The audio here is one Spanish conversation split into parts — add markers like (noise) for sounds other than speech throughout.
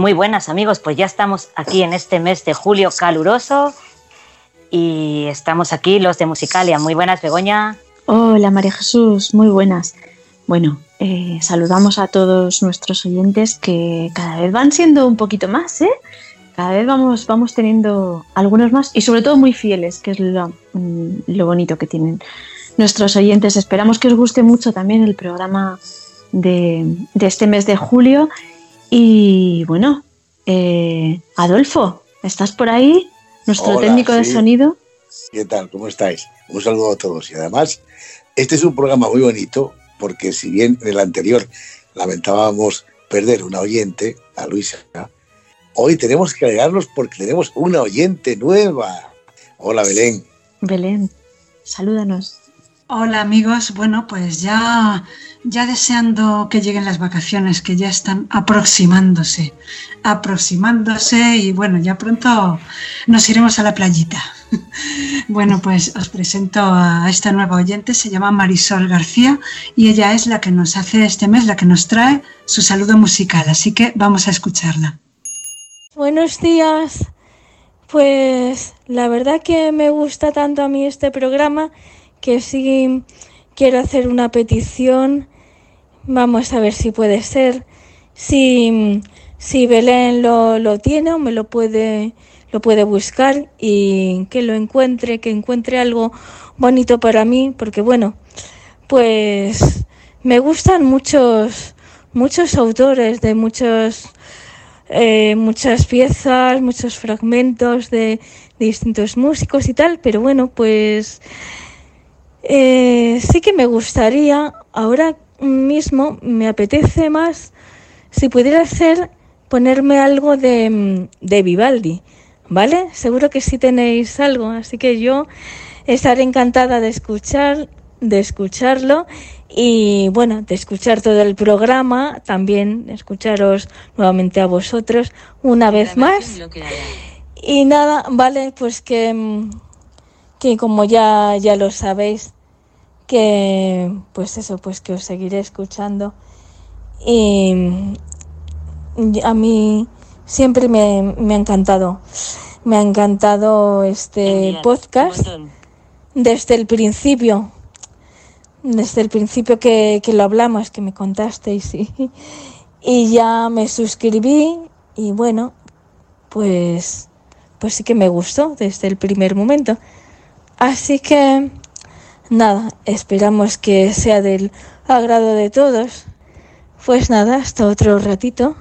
Muy buenas amigos, pues ya estamos aquí en este mes de julio caluroso y estamos aquí los de Musicalia. Muy buenas, Begoña. Hola María Jesús, muy buenas. Bueno, eh, saludamos a todos nuestros oyentes que cada vez van siendo un poquito más, ¿eh? Cada vez vamos, vamos teniendo algunos más y sobre todo muy fieles, que es lo, mm, bonito que tienen nuestros oyentes. Esperamos que os guste mucho también el programa de este mes de julio y bueno, eh, Adolfo, ¿estás por ahí? Nuestro Hola, técnico de sonido. ¿Qué tal? ¿Cómo estáis? Un saludo a todos. Y además, este es un programa muy bonito porque si bien en el anterior lamentábamos perder una oyente, a Luisa, hoy tenemos que alegrarnos porque tenemos una oyente nueva. Hola Belén. Belén, salúdanos. Hola amigos, bueno pues ya, ya deseando que lleguen las vacaciones que ya están aproximándose, aproximándose y bueno, ya pronto nos iremos a la playita. (laughs) Bueno, pues os presento a esta nueva oyente, se llama Marisol García y ella es la que nos hace este mes, la que nos trae su saludo musical, así que vamos a escucharla. Buenos días. Pues la verdad que me gusta tanto a mí este programa que sí quiero hacer una petición. Vamos a ver si puede ser. Si, si Belén lo, lo tiene o me lo puede, lo puede buscar y que lo encuentre, que encuentre algo bonito para mí, porque bueno, pues me gustan muchos, muchos autores de muchos eh, muchas piezas, muchos fragmentos de, de distintos músicos y tal, pero bueno, pues eh, sí que me gustaría, ahora mismo me apetece más, si pudiera hacer, ponerme algo de, de Vivaldi, ¿vale? Seguro que sí tenéis algo, así que yo estaré encantada de escuchar, de escucharlo y bueno, de escuchar todo el programa, también escucharos nuevamente a vosotros una vez más. Y nada, vale, pues que, mm, que como ya, ya lo sabéis, que pues eso, pues que os seguiré escuchando. Y a mí siempre me, me ha encantado, me ha encantado este podcast desde el principio, desde el principio que, que lo hablamos, que me contasteis y, y ya me suscribí y bueno, pues, pues sí que me gustó desde el primer momento. Así que nada, esperamos que sea del agrado de todos. Pues nada, hasta otro ratito.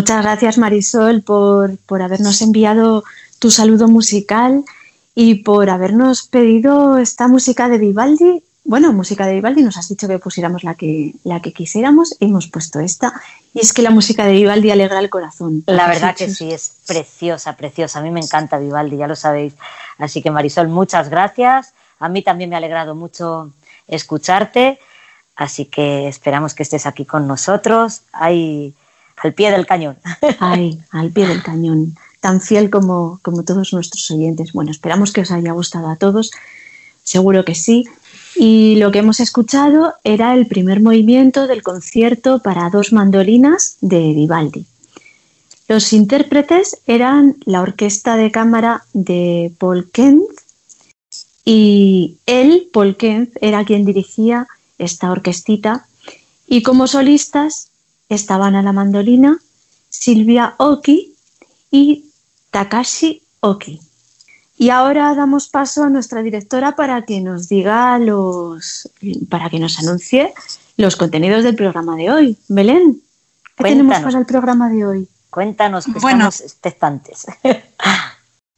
Muchas gracias Marisol por, por habernos enviado tu saludo musical y por habernos pedido esta música de Vivaldi. Bueno, música de Vivaldi, nos has dicho que pusiéramos la que, la que quisiéramos, hemos puesto esta. Y es que la música de Vivaldi alegra el corazón. La verdad que sí, es preciosa, preciosa. A mí me encanta Vivaldi, ya lo sabéis. Así que Marisol, muchas gracias. A mí también me ha alegrado mucho escucharte. Así que esperamos que estés aquí con nosotros, ahí al pie del cañón. (laughs) Ay, al pie del cañón tan fiel como, como todos nuestros oyentes. Bueno, esperamos que os haya gustado a todos, seguro que sí. Y lo que hemos escuchado era el primer movimiento del concierto para dos mandolinas de Vivaldi. Los intérpretes eran la orquesta de cámara de Paul Kent y él, Paul Kent, era quien dirigía esta orquestita y como solistas estaban a la mandolina Silvia Oki y Takashi Oki. Y ahora damos paso a nuestra directora para que nos diga los, para que nos anuncie los contenidos del programa de hoy. Belén, ¿qué tenemos para el programa de hoy? Cuéntanos, que bueno, estamos expectantes. (laughs)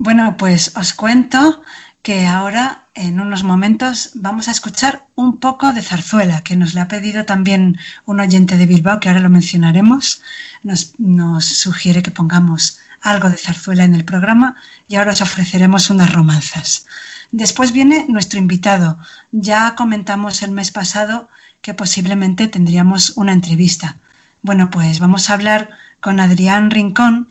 Bueno, pues os cuento que ahora en unos momentos vamos a escuchar un poco de zarzuela, que nos le ha pedido también un oyente de Bilbao, que ahora lo mencionaremos. Nos, nos sugiere que pongamos algo de zarzuela en el programa y ahora os ofreceremos unas romanzas. Después viene nuestro invitado. Ya comentamos el mes pasado que posiblemente tendríamos una entrevista. Bueno, pues vamos a hablar con Adrián Rincón,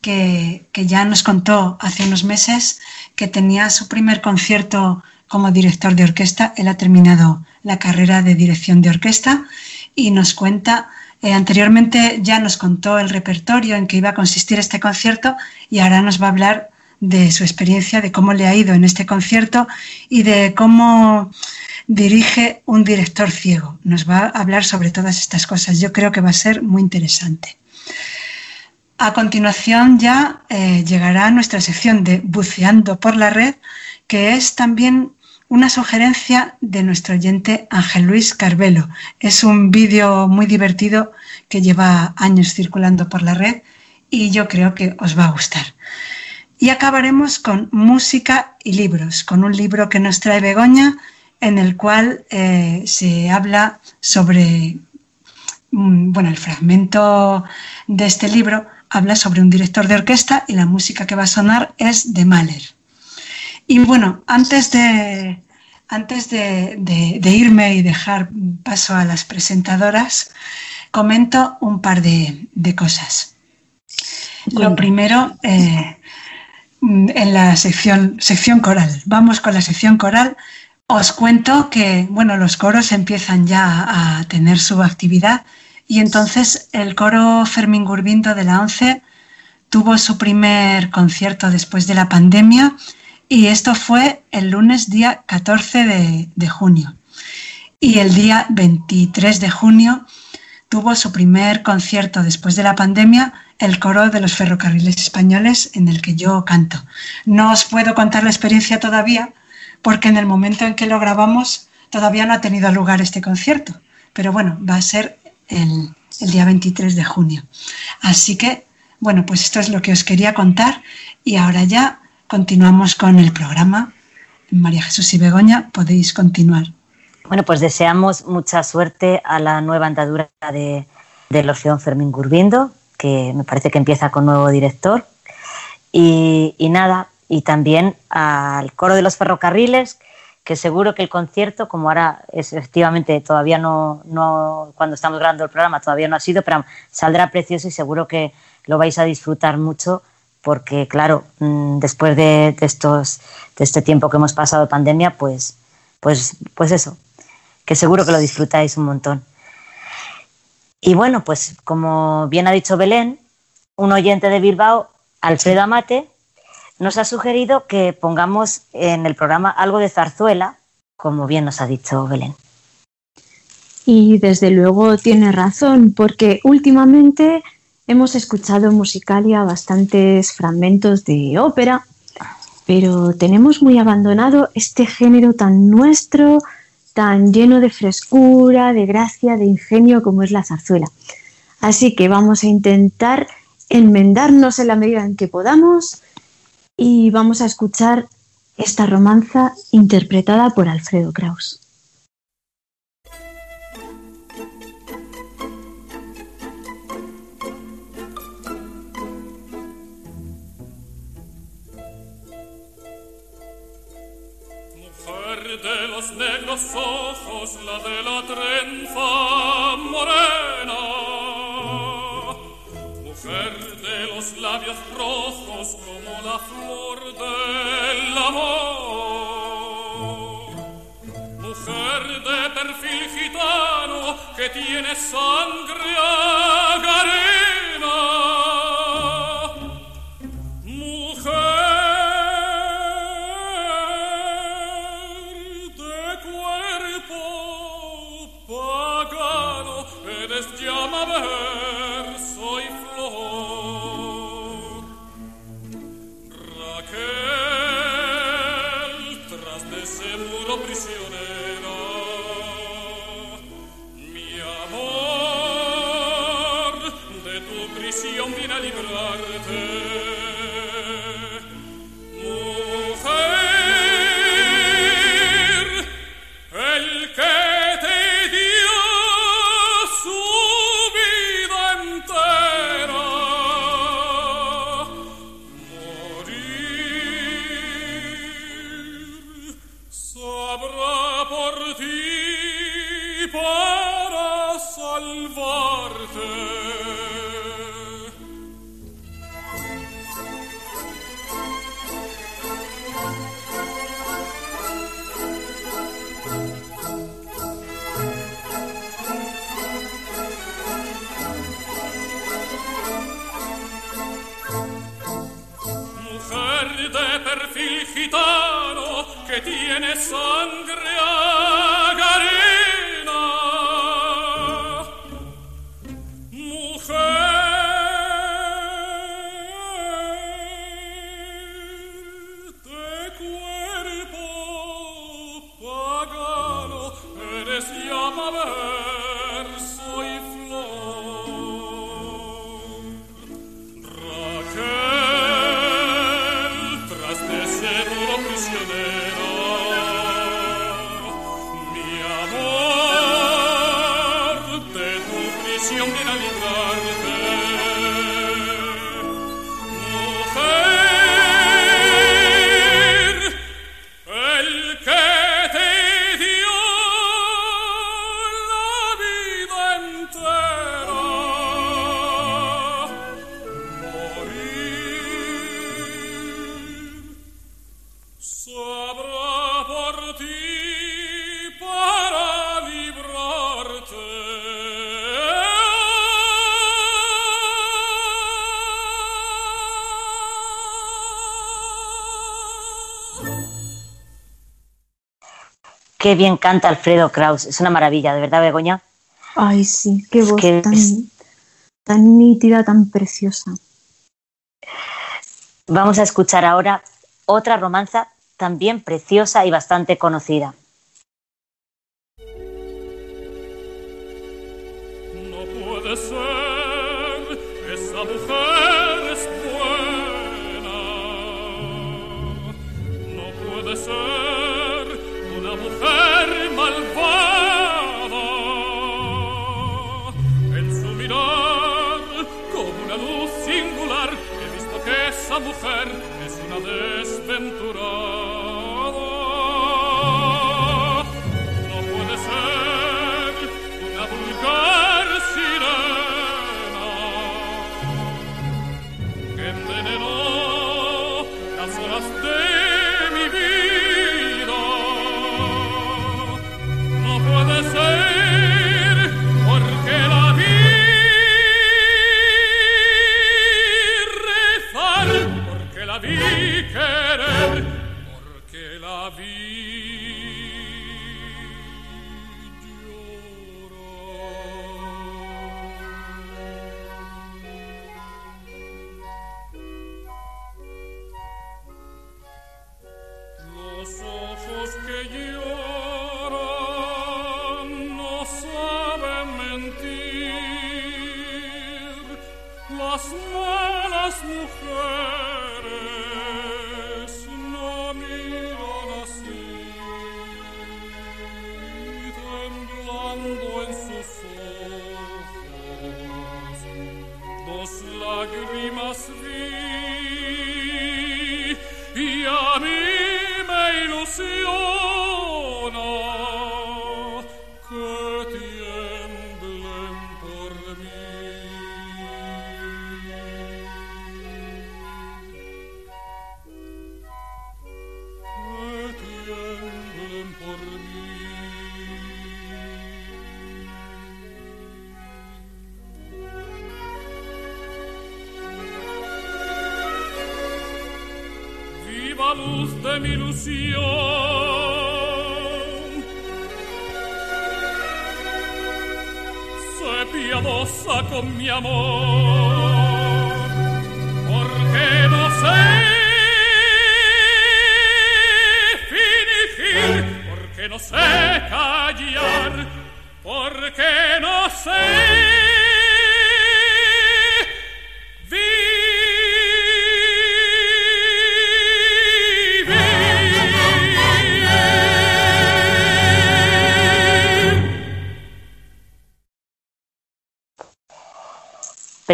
que, que, ya nos contó hace unos meses que tenía su primer concierto como director de orquesta. Él ha terminado la carrera de dirección de orquesta y nos cuenta eh, anteriormente ya nos contó el repertorio en que iba a consistir este concierto y ahora nos va a hablar de su experiencia, de cómo le ha ido en este concierto y de cómo dirige un director ciego. Nos va a hablar sobre todas estas cosas. Yo creo que va a ser muy interesante. A continuación ya eh, llegará nuestra sección de Buceando por la Red, que es también una sugerencia de nuestro oyente Ángel Luis Carvelo. Es un vídeo muy divertido que lleva años circulando por la red y yo creo que os va a gustar. Y acabaremos con música y libros, con un libro que nos trae Begoña, en el cual eh, se habla sobre, mm, bueno, el fragmento de este libro habla sobre un director de orquesta y la música que va a sonar es de Mahler. Y bueno, antes de, antes de, irme y dejar paso a las presentadoras, comento un par de, cosas. Lo primero, eh, en la sección, sección coral. Vamos con la sección coral. Os cuento que bueno, los coros empiezan ya a tener su actividad y entonces el coro Fermín Gurbindo de la ONCE tuvo su primer concierto después de la pandemia y esto fue el lunes día 14 de, junio. Y el día 23 de junio tuvo su primer concierto después de la pandemia, el coro de los ferrocarriles españoles en el que yo canto. No os puedo contar la experiencia todavía porque en el momento en que lo grabamos todavía no ha tenido lugar este concierto, pero bueno, va a ser el, día 23 de junio. Así que, bueno, pues esto es lo que os quería contar y ahora ya continuamos con el programa. María Jesús y Begoña, podéis continuar. Bueno, pues deseamos mucha suerte a la nueva andadura de, del Orfeón Fermín Gurbindo, que me parece que empieza con nuevo director. Y, nada, y también al coro de los ferrocarriles, que seguro que el concierto, como ahora efectivamente todavía no, no, cuando estamos grabando el programa todavía no ha sido, pero saldrá precioso y seguro que lo vais a disfrutar mucho porque claro, mm, después de, estos, de este tiempo que hemos pasado de pandemia, pues, pues, pues eso, que seguro que lo disfrutáis un montón. Y bueno, pues como bien ha dicho Belén, un oyente de Bilbao, Alfredo Amate, nos ha sugerido que pongamos en el programa algo de zarzuela, como bien nos ha dicho Belén. Y desde luego tiene razón, porque últimamente Hemos escuchado Musicalia bastantes fragmentos de ópera, pero tenemos muy abandonado este género tan nuestro, tan lleno de frescura, de gracia, de ingenio como es la zarzuela. Así que vamos a intentar enmendarnos en la medida en que podamos y vamos a escuchar esta romanza interpretada por Alfredo Kraus. de los negros ojos, la de la trenza morena. Mujer de los labios rojos la flor del amor. Mujer de perfil gitano que tiene sangre agarena. Qué bien canta Alfredo Kraus, es una maravilla, de verdad, Begoña. Ay, sí, qué voz tan, nítida, tan preciosa. Vamos a escuchar ahora otra romanza también preciosa y bastante conocida. Esa mujer es una desventurada. Querer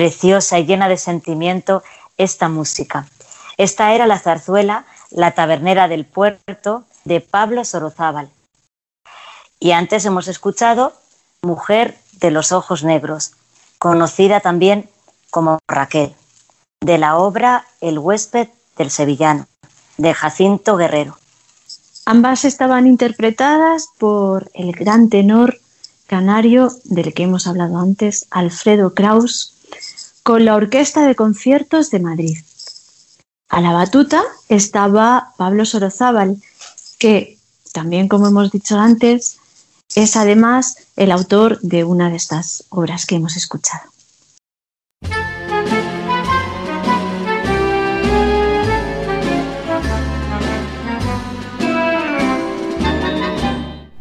Preciosa y llena de sentimiento esta música. Esta era la zarzuela La tabernera del puerto de Pablo Sorozábal. Y antes hemos escuchado Mujer de los ojos negros, conocida también como Raquel, de la obra El huésped del sevillano, de Jacinto Guerrero. Ambas estaban interpretadas por el gran tenor canario del que hemos hablado antes, Alfredo Kraus, con la Orquesta de Conciertos de Madrid. A la batuta estaba Pablo Sorozábal, que también, como hemos dicho antes, es además el autor de una de estas obras que hemos escuchado.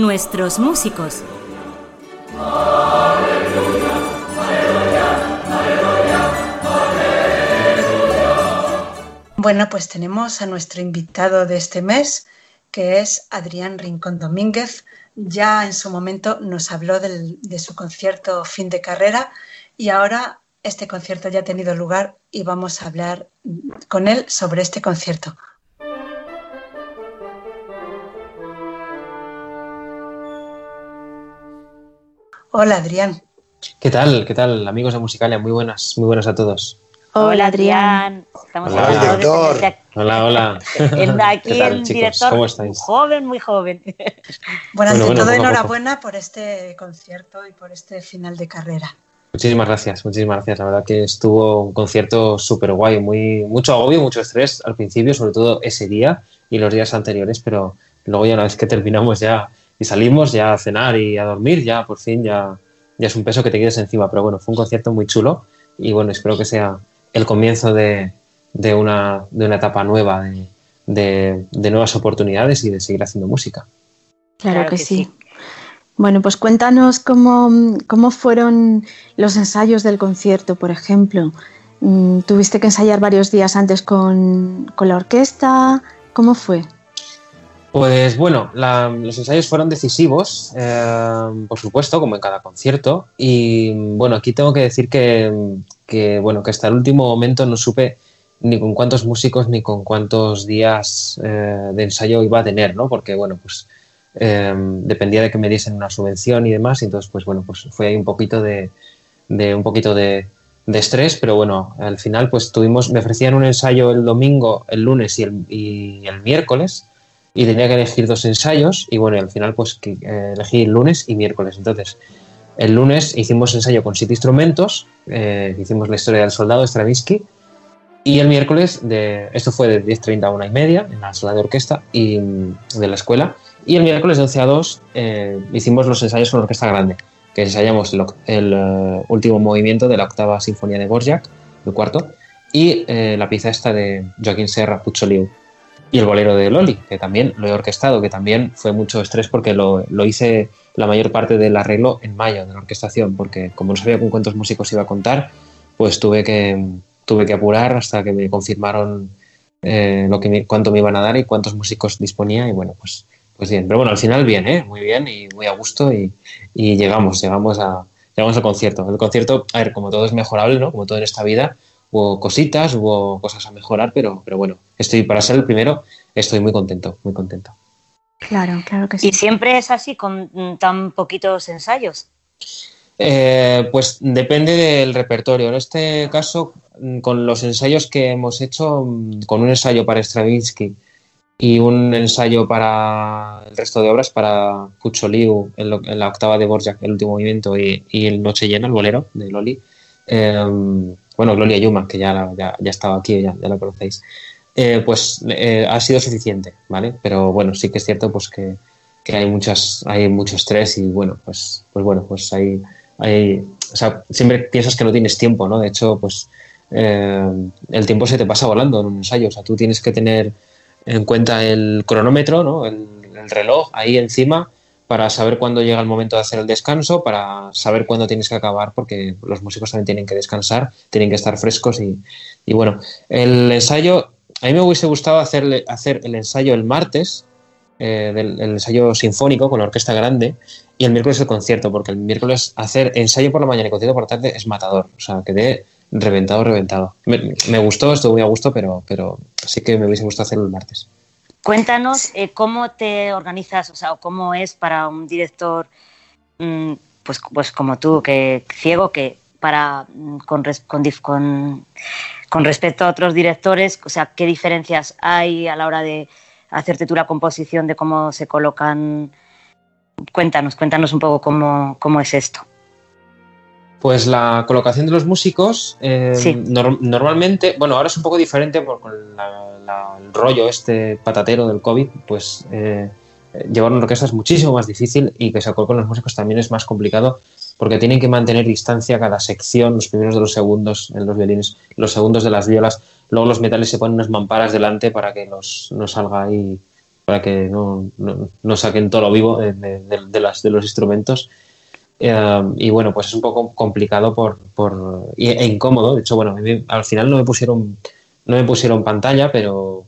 Nuestros músicos. Bueno, pues tenemos a nuestro invitado de este mes, que es Adrián Rincón Domínguez. Ya en su momento nos habló del- de su concierto fin de carrera y ahora este concierto ya ha tenido lugar y vamos a hablar con él sobre este concierto. Hola Adrián, ¿Qué tal? ¿Qué tal, amigos de Musicalia? Muy buenas, muy buenas a todos. Hola, Adrián. Estamos Hola, de director. aquí. Hola, hola. (laughs) El, aquí ¿Qué tal, el chicos? director ¿Cómo estáis? joven, muy joven. (laughs) bueno, ante bueno, todo enhorabuena por este concierto y por este final de carrera. Muchísimas gracias, muchísimas gracias. La verdad que estuvo un concierto súper guay, muy, mucho agobio, mucho estrés al principio, sobre todo ese día y los días anteriores, pero luego ya una vez que terminamos ya y salimos ya a cenar y a dormir, ya por fin ya, ya es un peso que te quedes encima. Pero bueno, fue un concierto muy chulo y bueno, espero que sea el comienzo de, de una, de una etapa nueva, de, de- de nuevas oportunidades y de seguir haciendo música. Claro, que, sí. Bueno, pues cuéntanos cómo, cómo fueron los ensayos del concierto, por ejemplo. Mm, ¿Tuviste que ensayar varios días antes con, con la orquesta? ¿Cómo fue? Pues bueno, la- los ensayos fueron decisivos, eh, por supuesto, como en cada concierto. Y bueno, aquí tengo que decir que, bueno, que hasta el último momento no supe ni con cuántos músicos ni con cuántos días eh, de ensayo iba a tener, ¿no? Porque bueno, pues eh, dependía de que me diesen una subvención y demás. Y entonces, pues bueno, pues fue ahí un poquito de, de un poquito de, de estrés, pero bueno, al final pues tuvimos, me ofrecían un ensayo el domingo, el lunes y el, y el miércoles y tenía que elegir dos ensayos y bueno, al final pues eh, elegí el lunes y miércoles. Entonces, El lunes hicimos ensayo con siete instrumentos, eh, hicimos la historia del soldado Stravinsky, y el miércoles, de, esto fue de 10.30 a una y media en la sala de orquesta y, de la escuela, y el miércoles de 11 a 2 eh, hicimos los ensayos con la orquesta grande, que ensayamos el, eh, último movimiento de la octava sinfonía de Borjak, el cuarto, y la pieza esta de Joaquín Serra, Pucho y el bolero de Loli, que también lo he orquestado, que también fue mucho estrés porque lo, lo hice la mayor parte del arreglo en mayo de la orquestación, porque como no sabía con cuántos músicos iba a contar, pues tuve que, tuve que apurar hasta que me confirmaron eh, lo que cuánto me iban a dar y cuántos músicos disponía y bueno, pues, pues bien. Pero bueno, al final bien, ¿eh? muy bien y muy a gusto y, y llegamos, llegamos, a, llegamos al concierto. El concierto, a ver, como todo es mejorable, ¿no? Como todo en esta vida, hubo cositas, hubo cosas a mejorar, pero, pero bueno, estoy para ser el primero, estoy muy contento, muy contento. Claro, claro que sí. Y siempre es así, con tan poquitos ensayos. Eh, pues depende del repertorio. En este caso, con los ensayos que hemos hecho, con un ensayo para Stravinsky y un ensayo para el resto de obras, para Pucho Liu en, lo- en la octava de Borjak, el último movimiento, y, y el Noche Llena, el bolero de Loli. eh, bueno, Gloria Yuma, que ya, ya, ya estaba aquí, ya, ya la conocéis. eh, pues eh, ha sido suficiente, ¿vale? Pero bueno, sí que es cierto pues que, que hay muchas, hay mucho estrés y bueno, pues, pues bueno, pues hay, hay, o sea, siempre piensas que no tienes tiempo, ¿no? De hecho, pues eh, el tiempo se te pasa volando en un ensayo, o sea, tú tienes que tener en cuenta el cronómetro, ¿no? El reloj ahí encima para saber cuándo llega el momento de hacer el descanso, para saber cuándo tienes que acabar, porque los músicos también tienen que descansar, tienen que estar frescos y, bueno, el ensayo, a mí me hubiese gustado hacerle, hacer el ensayo el martes, eh, del el ensayo sinfónico con la orquesta grande y el miércoles el concierto, porque el miércoles hacer ensayo por la mañana y concierto por la tarde es matador, o sea, quedé reventado, reventado. Me, me gustó, estuvo muy a gusto, pero, pero sí que me hubiese gustado hacerlo el martes. Cuéntanos eh, cómo te organizas, o sea, cómo es para un director, mm, pues, pues como tú, que ciego, que para mm, con- con respecto a otros directores, o sea, qué diferencias hay a la hora de hacerte tú la composición, de cómo se colocan. Cuéntanos, cuéntanos un poco cómo, cómo es esto. Pues la colocación de los músicos, eh, Sí. nor- normalmente, bueno, ahora es un poco diferente por con la- la- el rollo este patatero del COVID, pues eh, eh, llevar una orquesta es muchísimo más difícil y que se coloquen los músicos también es más complicado porque tienen que mantener distancia cada sección, los primeros de los segundos en los violines, los segundos de las violas, luego los metales se ponen unas mamparas delante para que los, no salga ahí, para que no, no- no saquen todo lo vivo de- de- de las, de los instrumentos. Eh, y bueno, pues es un poco complicado por, por, e incómodo. De hecho, bueno, al final no me pusieron, no me pusieron pantalla, pero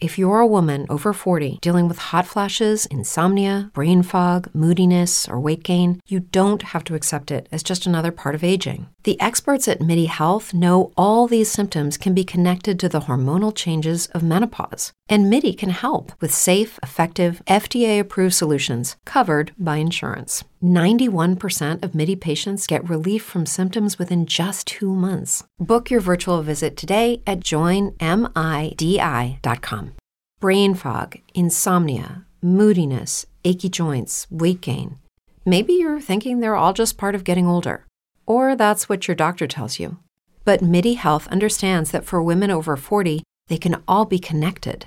If you're a woman over 40 dealing with hot flashes, insomnia, brain fog, moodiness, or weight gain, you don't have to accept it as just another part of aging. The experts at MIDI Health know all these symptoms can be connected to the hormonal changes of menopause. And MIDI can help with safe, effective, FDA approved solutions covered by insurance. 91% of MIDI patients get relief from symptoms within just two months. Book your virtual visit today at joinmidi.com. Brain fog, insomnia, moodiness, achy joints, weight gain. Maybe you're thinking they're all just part of getting older, or that's what your doctor tells you. But MIDI Health understands that for women over 40, they can all be connected.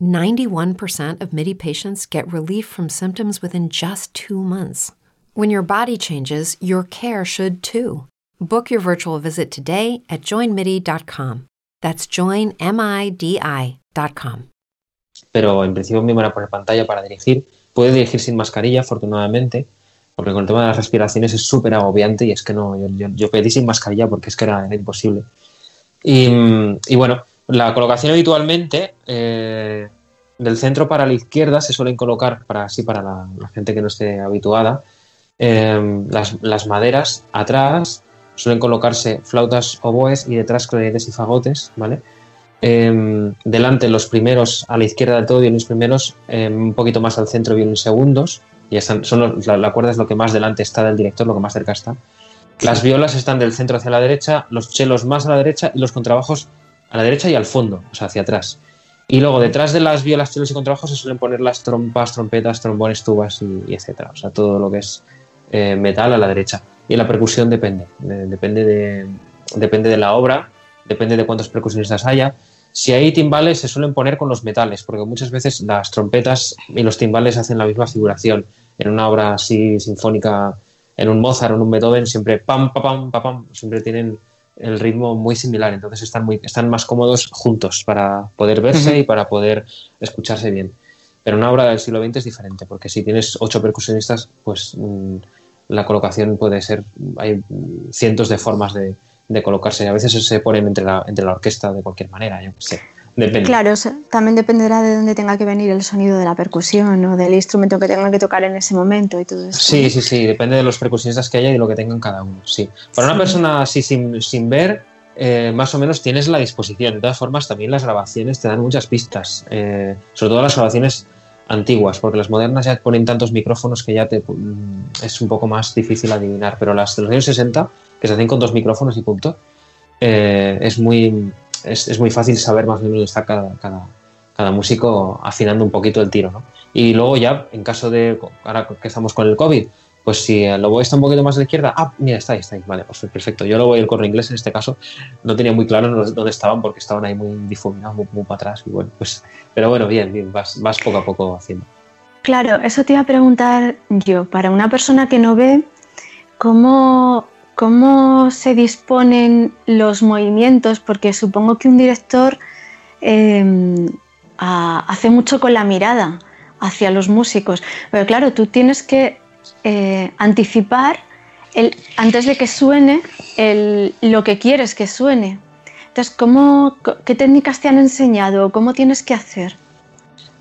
91% of MIDI patients get relief from symptoms within just two months. When your body changes, your care should too. Book your virtual visit today at joinmidi.com. That's joinmidi.com. pero en principio me iban a poner pantalla para dirigir. Puede dirigir sin mascarilla, afortunadamente, porque con el tema de las respiraciones es súper agobiante y es que no, yo, yo- yo pedí sin mascarilla porque es que era, era imposible. Y, y bueno, la colocación habitualmente eh, del centro para la izquierda se suelen colocar, para así para la, gente que no esté habituada, em, las, maderas atrás suelen colocarse flautas, oboes y detrás clarinetes y fagotes, ¿vale? Em, delante los primeros, a la izquierda del todo vienen primeros, em, un poquito más al centro vienen segundos, y están, son los- la, la cuerda es lo que más delante está del director, lo que más cerca está. Las violas están del centro hacia la derecha, los chelos más a la derecha y los contrabajos a la derecha y al fondo, o sea, hacia atrás. Y luego detrás de las violas, chelos y contrabajos se suelen poner las trompas, trompetas, trombones, tubas y, etcétera. O sea, todo lo que es eh, metal a la derecha. Y la percusión depende, de- depende, de, depende de la obra, depende de cuántos percusionistas haya. Si hay timbales, se suelen poner con los metales, porque muchas veces las trompetas y los timbales hacen la misma figuración. En una obra así sinfónica, en un Mozart en un Beethoven, siempre pam, pam, pam, pam, siempre tienen el ritmo muy similar, entonces están, muy, están más cómodos juntos para poder verse y para poder escucharse bien. Pero una obra del siglo XX es diferente, porque si tienes ocho percusionistas, pues mm, la colocación puede ser, hay cientos de formas de, de colocarse. A veces se ponen entre la, entre la orquesta de cualquier manera, yo qué sé. Depende. Claro, o sea, también dependerá de dónde tenga que venir el sonido de la percusión o del instrumento que tengan que tocar en ese momento y todo eso. Sí, sí, sí, depende de los percusionistas que haya y de lo que tengan cada uno, sí. Para una persona así sin, sin ver, eh, más o menos tienes la disposición. De todas formas, también las grabaciones te dan muchas pistas, eh, sobre todo las grabaciones antiguas, porque las modernas ya ponen tantos micrófonos que ya te, mm, es un poco más difícil adivinar, pero las de los años 60, que se hacen con dos micrófonos y punto, eh, es, muy, es, es muy fácil saber más o menos dónde está cada, cada, cada músico afinando un poquito el tiro, ¿no? Y luego ya, en caso de, ahora que estamos con el COVID, pues si el lobo está un poquito más a la izquierda, ah, mira, está ahí, está ahí, vale, pues perfecto. Yo lo voy el corre inglés en este caso, no tenía muy claro dónde dónde estaban porque estaban ahí muy difuminados, muy, muy para atrás, y bueno, pues, pero bueno, bien, bien, vas, vas poco a poco haciendo. Claro, eso te iba a preguntar yo. Para una persona que no ve, ¿cómo, cómo se disponen los movimientos? Porque supongo que un director a- hace mucho con la mirada hacia los músicos. Pero claro, tú tienes que eh, anticipar el, antes de que suene lo que quieres que suene. Entonces, ¿cómo, ¿qué técnicas te han enseñado? ¿Cómo tienes que hacer?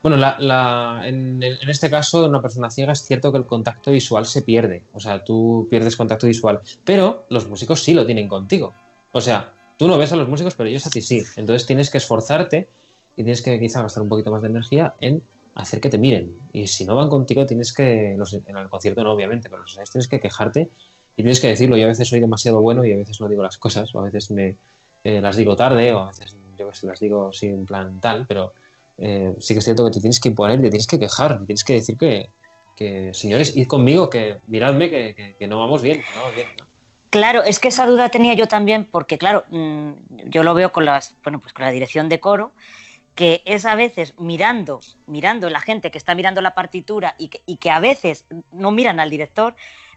Bueno, la- la- en, este caso, de una persona ciega, es cierto que el contacto visual se pierde. O sea, tú pierdes contacto visual. Pero los músicos sí lo tienen contigo. O sea, tú no ves a los músicos, pero ellos a ti sí. Entonces tienes que esforzarte y tienes que quizá gastar un poquito más de energía en hacer que te miren. Y si no van contigo, tienes que. los- en el concierto no, obviamente, pero los tienes que quejarte y tienes que decirlo. Yo a veces soy demasiado bueno y a veces no digo las cosas, o a veces me eh, las digo tarde, o a veces yo que sé, las digo sin plan tal, pero eh, sí que es cierto que te tienes que imponer, te tienes que quejar, te tienes que decir que, que señores, id conmigo, que miradme, que, que- que no vamos bien, que no vamos bien. ¿no? Claro, es que esa duda tenía yo también, porque claro, mm, yo lo veo con las, bueno, pues con la dirección de coro, que es a veces mirando, mirando la gente que está mirando la partitura y que, y que a veces no miran al director,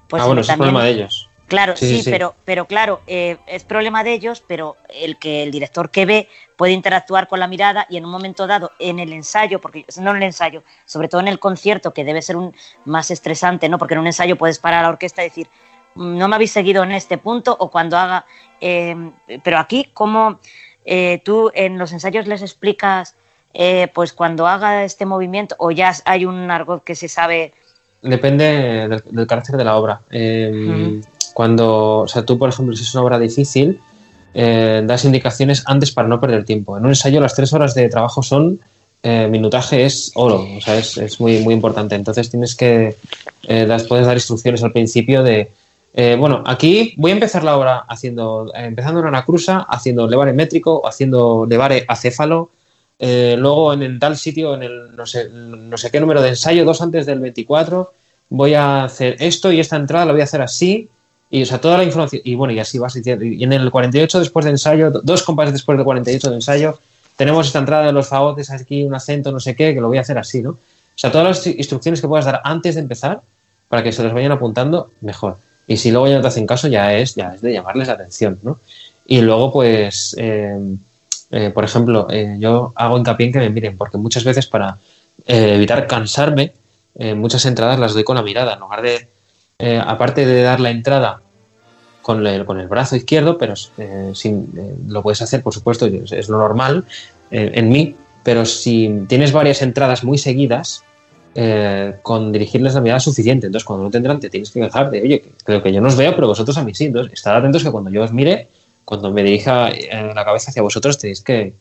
pues ah, bueno, eso es también- problema de ellos. Claro, Sí, sí, sí, sí. Pero, pero claro, eh, es problema de ellos, pero el que el director que ve puede interactuar con la mirada y en un momento dado, en el ensayo, porque no en el ensayo, sobre todo en el concierto, que debe ser un más estresante, ¿no? Porque en un ensayo puedes parar a la orquesta y decir, "Mm, no me habéis seguido en este punto, o cuando haga. eh, pero aquí, ¿cómo eh, tú en los ensayos les explicas, eh, pues cuando haga este movimiento, o ya hay un argot que se sabe. Depende del, del carácter de la obra. Eh, Cuando, o sea, tú, por ejemplo, si es una obra difícil, eh, das indicaciones antes para no perder tiempo. En un ensayo las tres horas de trabajo son, eh, minutaje es oro, o sea, es, es muy, muy importante. Entonces tienes que, eh, puedes dar instrucciones al principio de, eh, bueno, aquí voy a empezar la obra haciendo, empezando en anacrusa, haciendo levare métrico, haciendo levare acéfalo, luego en el tal sitio, en el no sé, no sé qué número de ensayo, dos antes del 24, voy a hacer esto y esta entrada la voy a hacer así. Y, o sea, toda la información. Y bueno, y así vas diciendo. Y en el 48 después de ensayo, do- dos compases después del 48 de ensayo, tenemos esta entrada de los fagotes aquí, un acento, no sé qué, que lo voy a hacer así, ¿no? O sea, todas las instrucciones que puedas dar antes de empezar, para que se los vayan apuntando, mejor. Y si luego ya no te hacen caso, ya es, ya es de llamarles la atención, ¿no? Y luego, pues, eh, eh, por ejemplo, eh, yo hago hincapié en que me miren, porque muchas veces para evitar cansarme, muchas entradas las doy con la mirada, en lugar de, eh, aparte de dar la entrada con el, con el brazo izquierdo, pero eh, eh, lo puedes hacer, por supuesto, es, es lo normal en mí, pero si tienes varias entradas muy seguidas, con dirigirles la mirada suficiente. Entonces, cuando no tendrán, te tienes que dejar de, oye, creo que yo no os veo, pero vosotros a mí sí. Entonces, estar atentos que cuando yo os mire, cuando me dirija la cabeza hacia vosotros, tenéis que,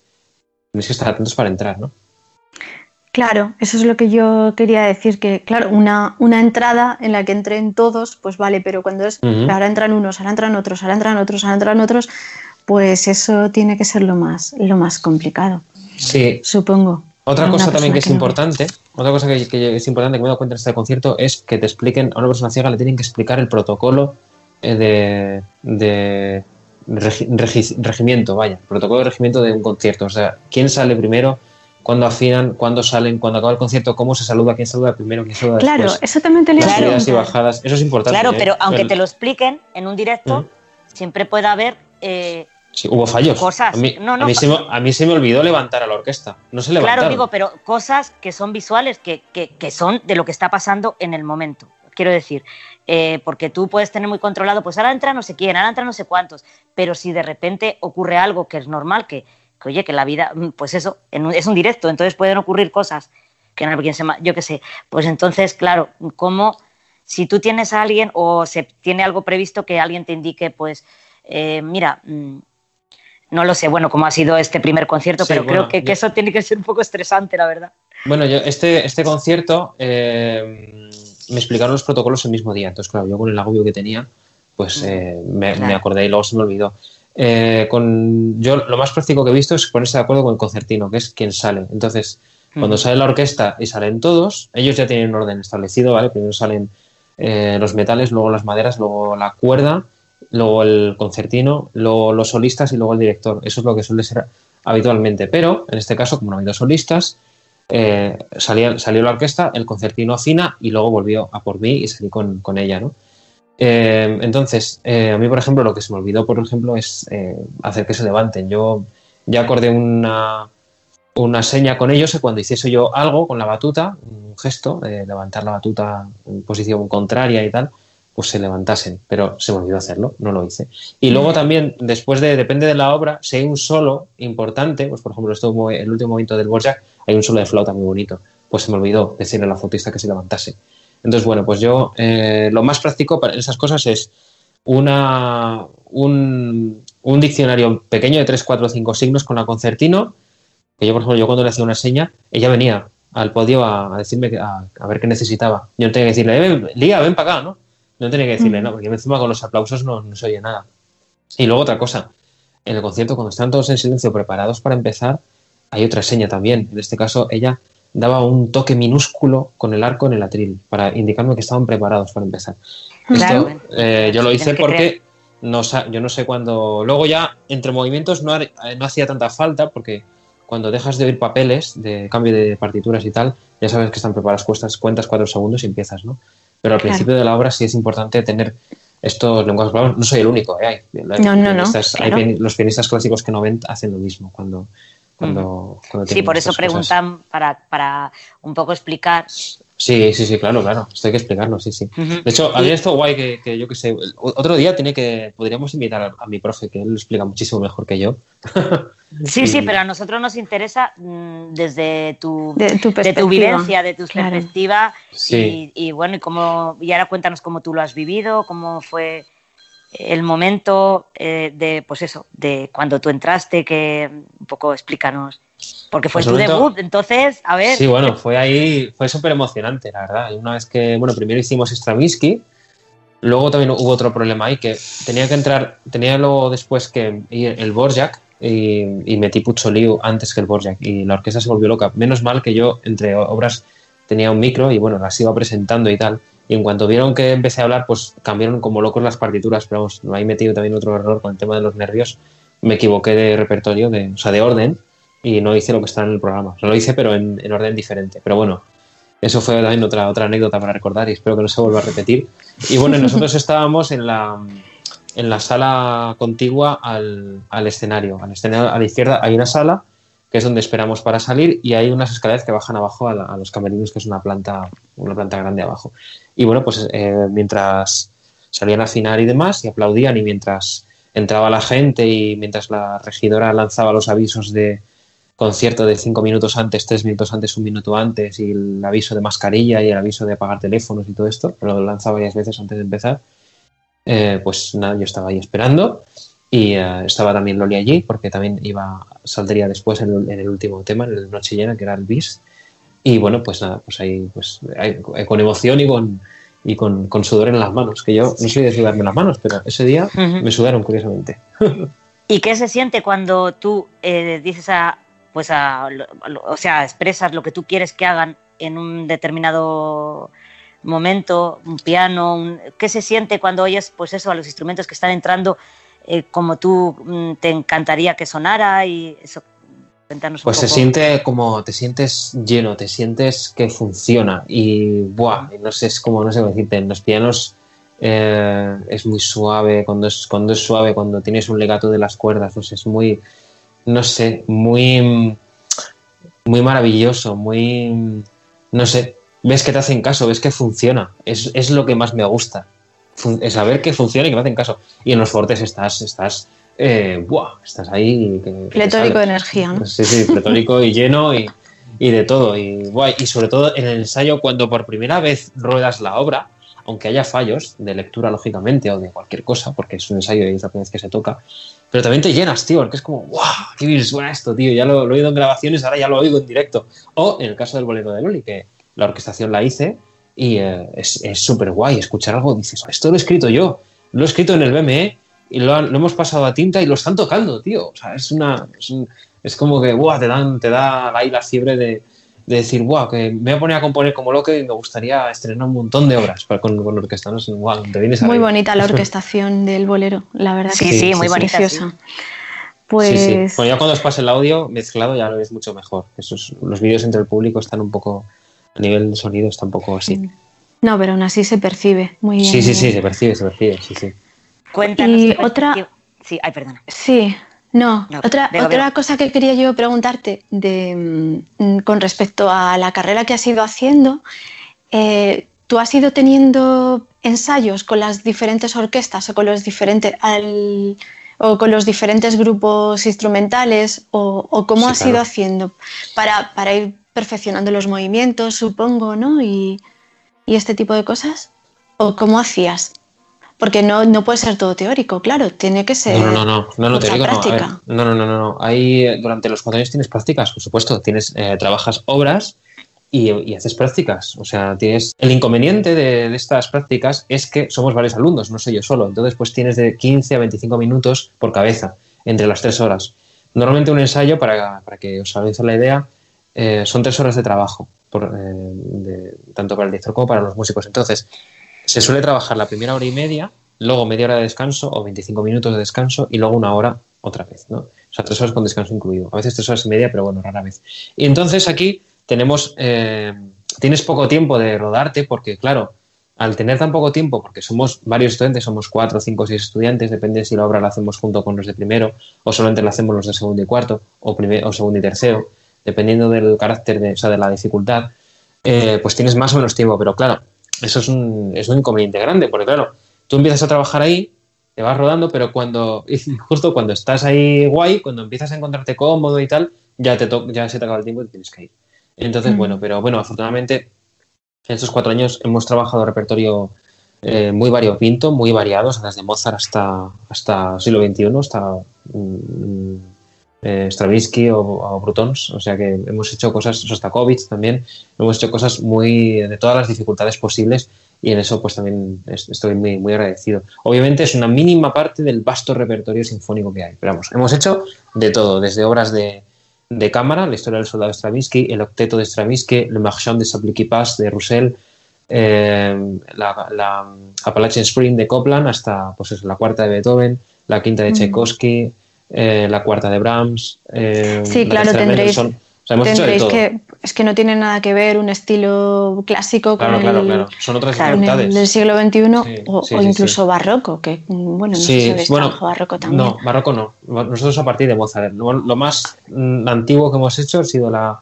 tenéis que estar atentos para entrar, ¿no? Claro, eso es lo que yo quería decir, que claro, una, una entrada en la que entren todos, pues vale, pero cuando es, ahora entran unos, ahora entran otros, ahora entran otros, ahora entran otros, pues eso tiene que ser lo más, lo más complicado, Sí. supongo. Otra cosa también que es persona no ve. importante, otra cosa que, que es importante que me he dado cuenta en este concierto es que te expliquen, a una persona ciega le tienen que explicar el protocolo eh, de, de regi- regi- regimiento, vaya, protocolo de regimiento de un concierto. O sea, quién sale primero, cuándo afinan, cuándo salen, cuándo acaba el concierto, cómo se saluda, quién saluda primero, quién saluda Claro, después. eso también te lo iba a Las subidas y bajadas, eso es importante. Claro, ¿eh? pero aunque El- te lo expliquen en un directo, ¿Mm? siempre puede haber eh, sí, hubo fallos. cosas. A mí, No, no, a, mí se me, a mí se me olvidó levantar a la orquesta. No se levantaron. Claro, digo, pero cosas que son visuales, que, que- que son de lo que está pasando en el momento. Quiero decir, eh, porque tú puedes tener muy controlado, pues ahora entra no sé quién, ahora entra no sé cuántos, pero si de repente ocurre algo que es normal, que, que, oye, que la vida, mm, pues eso, en un- es un directo, entonces pueden ocurrir cosas que no se yo qué sé, pues entonces, claro, como si tú tienes a alguien o se tiene algo previsto que alguien te indique, pues, eh, mira, mm, no lo sé, bueno, cómo ha sido este primer concierto, Sí, pero bueno, creo que, que yo- eso tiene que ser un poco estresante, la verdad. Bueno, yo este, este concierto eh, me explicaron los protocolos el mismo día. Entonces, claro, yo con el agobio que tenía, pues eh, me, Claro. me acordé y luego se me olvidó. Eh, con, yo lo más práctico que he visto es ponerse de acuerdo con el concertino, que es quien sale. Entonces, cuando sale la orquesta y salen todos, ellos ya tienen un orden establecido, ¿vale? Primero salen eh, los metales, luego las maderas, luego la cuerda, luego el concertino, luego los solistas y luego el director. Eso es lo que suele ser habitualmente. Pero en este caso, como no hay dos solistas, eh, salía- salió la orquesta, el concertino afina y luego volvió a por mí y salí con, con ella, ¿no? Eh, entonces, eh, a mí, por ejemplo, lo que se me olvidó, por ejemplo, es eh, hacer que se levanten. Yo ya acordé una, una seña con ellos que cuando hiciese yo algo con la batuta, un gesto de levantar la batuta en posición contraria y tal, pues se levantasen, pero se me olvidó hacerlo, no lo hice. Y luego también, después de, depende de la obra, si hay un solo importante, pues por ejemplo, esto, el último momento del Borjak, hay un solo de flauta muy bonito, pues se me olvidó decirle a la flautista que se levantase. Entonces, bueno, pues yo eh, lo más práctico para esas cosas es una, un, un diccionario pequeño de 3, 4, 5 signos con la concertino, que yo, por ejemplo, yo cuando le hacía una seña, ella venía al podio a, a decirme que, a, a ver qué necesitaba. Yo no tenía que decirle, eh, ven, Lía, ven para acá, ¿no? No tenía que decirle, no, porque encima con los aplausos no, no se oye nada. Y luego otra cosa, en el concierto, cuando están todos en silencio preparados para empezar, hay otra seña también. En este caso, ella daba un toque minúsculo con el arco en el atril para indicarme que estaban preparados para empezar. Claro, Esto eh, yo lo hice que porque no, yo no sé cuándo. Luego ya entre movimientos no, no hacía tanta falta porque cuando dejas de oír papeles de cambio de partituras y tal, ya sabes que están preparadas, cuestas, cuentas cuatro segundos y empiezas, ¿no? Pero al Claro. principio de la obra sí es importante tener estos lenguajes. No soy el único, ¿eh? Hay, No, no, no, claro. los pianistas clásicos que no ven hacen lo mismo cuando, cuando, cuando Sí, por eso cosas. preguntan para, para un poco explicar. Sí, sí, sí, claro, claro. Esto hay que explicarlo, sí, sí. De hecho, a mí esto guay que, que yo que sé. Otro día tiene que. Podríamos invitar a, a mi profe, que él lo explica muchísimo mejor que yo. (laughs) Sí, sí, pero a nosotros nos interesa mm, desde tu, De tu de perspectiva. tu vivencia, de tu Claro. perspectiva. Sí. Y, y bueno, y, cómo, y ahora cuéntanos cómo tú lo has vivido, cómo fue el momento eh, de, pues eso, de cuando tú entraste, que un poco explícanos. Porque fue Pues tu momento- debut, entonces, a ver. Sí, bueno, fue ahí. Fue súper emocionante, la verdad. Una vez que. Bueno, primero hicimos Stravinsky. Luego también hubo otro problema ahí que tenía que entrar. Tenía luego después que ir el Borjak. Y, y metí Puccoliu antes que el Borjak. Y la orquesta se volvió loca. Menos mal que yo, entre obras, tenía un micro y bueno, las iba presentando y tal. Y en cuanto vieron que empecé a hablar, pues cambiaron como locos las partituras. Pero vamos, ahí metido también otro error con el tema de los nervios. Me equivoqué de repertorio, de, o sea, de orden, y no hice lo que está en el programa. O sea, lo hice, pero en, en orden diferente. Pero bueno, eso fue también otra, otra anécdota para recordar y espero que no se vuelva a repetir. Y bueno, nosotros (laughs) estábamos en la, en la sala contigua al, al escenario. Al escenario a la izquierda hay una sala es donde esperamos para salir y hay unas escaleras que bajan abajo a, los camerinos, que es una planta, una planta grande abajo. Y bueno, pues eh, mientras salían a afinar y demás y aplaudían y mientras entraba la gente y mientras la regidora lanzaba los avisos de, concierto de cinco minutos antes, tres minutos antes, un minuto antes, y el aviso de mascarilla y el aviso de apagar teléfonos y todo esto, lo lanzaba varias veces antes de empezar. Eh, pues nada, yo estaba ahí esperando y eh, estaba también Loli allí porque también iba saldría después en el, en el, último tema, en el Noche Llena, que era el bis. Y bueno, pues nada, pues ahí, pues ahí, con emoción y con, y con, con, sudor en las manos, que yo no soy de sudarme las manos, pero ese día uh -huh. me sudaron curiosamente. (laughs) ¿Y qué se siente cuando tú eh, dices a, pues a, o sea, expresas lo que tú quieres que hagan en un determinado momento, un piano, un, ¿qué se siente cuando oyes, pues eso, a los instrumentos que están entrando eh, como tú mm, te encantaría que sonara y eso? Cuéntanos pues un se siente como te sientes lleno, te sientes que funciona y buah, no sé, es como no sé cómo decirte, en los pianos eh, es muy suave, cuando es, cuando es suave, cuando tienes un legato de las cuerdas, sé, es muy, no sé, muy, muy maravilloso, muy, no sé, ves que te hacen caso, ves que funciona, es, es lo que más me gusta, saber que funciona y que me hacen caso. Y en los fortes estás, estás, eh, buah, estás ahí. Que, pletórico de energía, ¿no? Sí, sí, pletórico y lleno y, y de todo. Y, buah, y sobre todo en el ensayo, cuando por primera vez ruedas la obra, aunque haya fallos de lectura, lógicamente, o de cualquier cosa, porque es un ensayo y es la primera vez que se toca, pero también te llenas, tío, porque es como, wow, qué bien suena esto, tío, ya lo, lo, he oído en grabaciones, ahora ya lo oigo en directo. O en el caso del bolero de Loli, que la orquestación la hice y eh, es súper guay escuchar algo, dices, esto lo he escrito yo, lo he escrito en el BME y lo, han, lo hemos pasado a tinta y lo están tocando, tío. O sea, es una. Es, un, es como que, wow, te, dan, te da ahí la fiebre de, de decir, wow, que me voy a poner a componer como loco y me gustaría estrenar un montón de obras para, con, con orquesta. ¿no? Wow, te vienes muy a bonita la (laughs) orquestación del bolero, la verdad. Sí, que sí, sí muy. Preciosa. Sí. Pues... Sí, sí. Bueno, ya cuando os pase el audio mezclado ya lo ves mucho mejor. Esos, los vídeos entre el público están un poco, a nivel de sonido, está un poco así. Mm. No, pero aún así se percibe muy bien. Sí, sí, sí, se percibe, se percibe, sí, sí. Cuéntanos. Y otra... Sí, ay, perdona. Sí, no, No, otra, otra cosa que quería yo preguntarte de, mm, con respecto a la carrera que has ido haciendo, eh, ¿tú has ido teniendo ensayos con las diferentes orquestas o con los diferentes, al- o con los diferentes grupos instrumentales o, o cómo Sí, has claro. ido haciendo para, para ir perfeccionando los movimientos, supongo, ¿no? Y, y este tipo de cosas. ¿O cómo hacías? Porque no, no puede ser todo teórico, claro, tiene que ser No, no, no, no, no, no mucha te digo, no, ver, no, no, no, no, no. Ahí eh, durante los cuatro años tienes prácticas, por supuesto, tienes, eh, trabajas obras y, y haces prácticas. O sea, tienes. El inconveniente de, de estas prácticas es que somos varios alumnos, no soy yo solo. Entonces, pues tienes de 15 a 25 minutos por cabeza entre las tres horas. Normalmente un ensayo, para, para que os hagáis la idea, eh, son tres horas de trabajo, eh, tanto para el director como para los músicos. Entonces, se suele trabajar la primera hora y media, luego media hora de descanso o 25 minutos de descanso y luego una hora otra vez, ¿no? O sea, tres horas con descanso incluido. A veces tres horas y media, pero bueno, rara vez. Y entonces aquí tenemos, eh, tienes poco tiempo de rodarte porque, claro, al tener tan poco tiempo, porque somos varios estudiantes, somos cuatro, cinco, seis estudiantes, depende si la obra la hacemos junto con los de primero o solamente la hacemos los de segundo y cuarto o, primer, o segundo y tercero, dependiendo del carácter, de, o sea, de la dificultad, eh, pues tienes más o menos tiempo, pero claro, eso es un, es un inconveniente grande, porque claro, tú empiezas a trabajar ahí, te vas rodando, pero cuando, (laughs) justo cuando estás ahí guay, cuando empiezas a encontrarte cómodo y tal, ya, te to- ya se te acaba el tiempo y tienes que ir. Entonces, bueno, pero bueno, afortunadamente en estos cuatro años hemos trabajado repertorio eh, muy variopinto, muy variados, desde Mozart hasta, hasta siglo XXI, hasta mm, eh, Stravinsky o, o Brutons, o sea que hemos hecho cosas, Sostakovich también, hemos hecho cosas muy de todas las dificultades posibles y en eso pues también es- estoy muy, muy agradecido. Obviamente es una mínima parte del vasto repertorio sinfónico que hay, pero vamos, hemos hecho de todo, desde obras de, de cámara, la historia del soldado Stravinsky, el octeto de Stravinsky, Le Marchand de Sablicky-Pass de Roussel, eh, la, la Appalachian Spring de Copland hasta pues eso, la cuarta de Beethoven, la quinta de Mm. Tchaikovsky, eh, la cuarta de Brahms, eh, Sí, la claro, tendréis, Mendelssohn. O sea, hemos hecho de tendréis todo. que. Es que no tiene nada que ver un estilo clásico Claro, con, claro, el, claro. Son otras el dificultades. del siglo XXI Sí, o, sí, o sí, incluso barroco, que bueno, no sé si bueno, barroco también. No, barroco no. Nosotros a partir de Mozart. Lo, lo más mm, antiguo que hemos hecho ha sido la.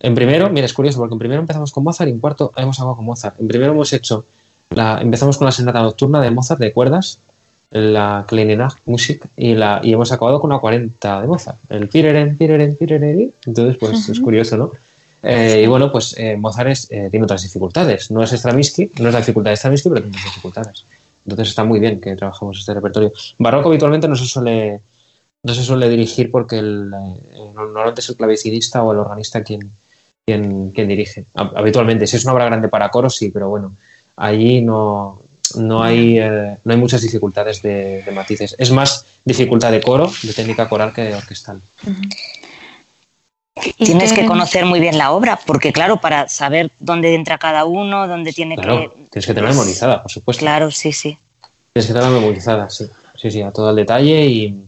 En primero, mira, es curioso, porque en primero empezamos con Mozart y en cuarto hemos acabado con Mozart. En primero hemos hecho. La, empezamos con la sonata nocturna de Mozart de cuerdas, la Kleine Musik y, la, y hemos acabado con una 40 de Mozart, el Pireren, Pireren, Pireren. Entonces, pues es curioso, ¿no? Eh, y bueno, pues eh, Mozart es, eh, tiene otras dificultades. No es Stravinsky, no es la dificultad de Stravinsky, pero tiene otras dificultades. Entonces está muy bien que trabajemos este repertorio. Barroco habitualmente no se suele, no se suele dirigir porque el, normalmente es el clavecinista o el organista quien, quien, quien dirige. Habitualmente, si es una obra grande para coros, sí, pero bueno, allí no, no hay, eh, no hay muchas dificultades de, matices. Es más dificultad de coro, de técnica coral que de orquestal. Tienes que conocer muy bien la obra, porque claro, para saber dónde entra cada uno, dónde tiene que... Tienes que tenerla memorizada, por supuesto. Claro, sí, sí. Tienes que tenerla memorizada, sí. Sí, sí, a todo el detalle y,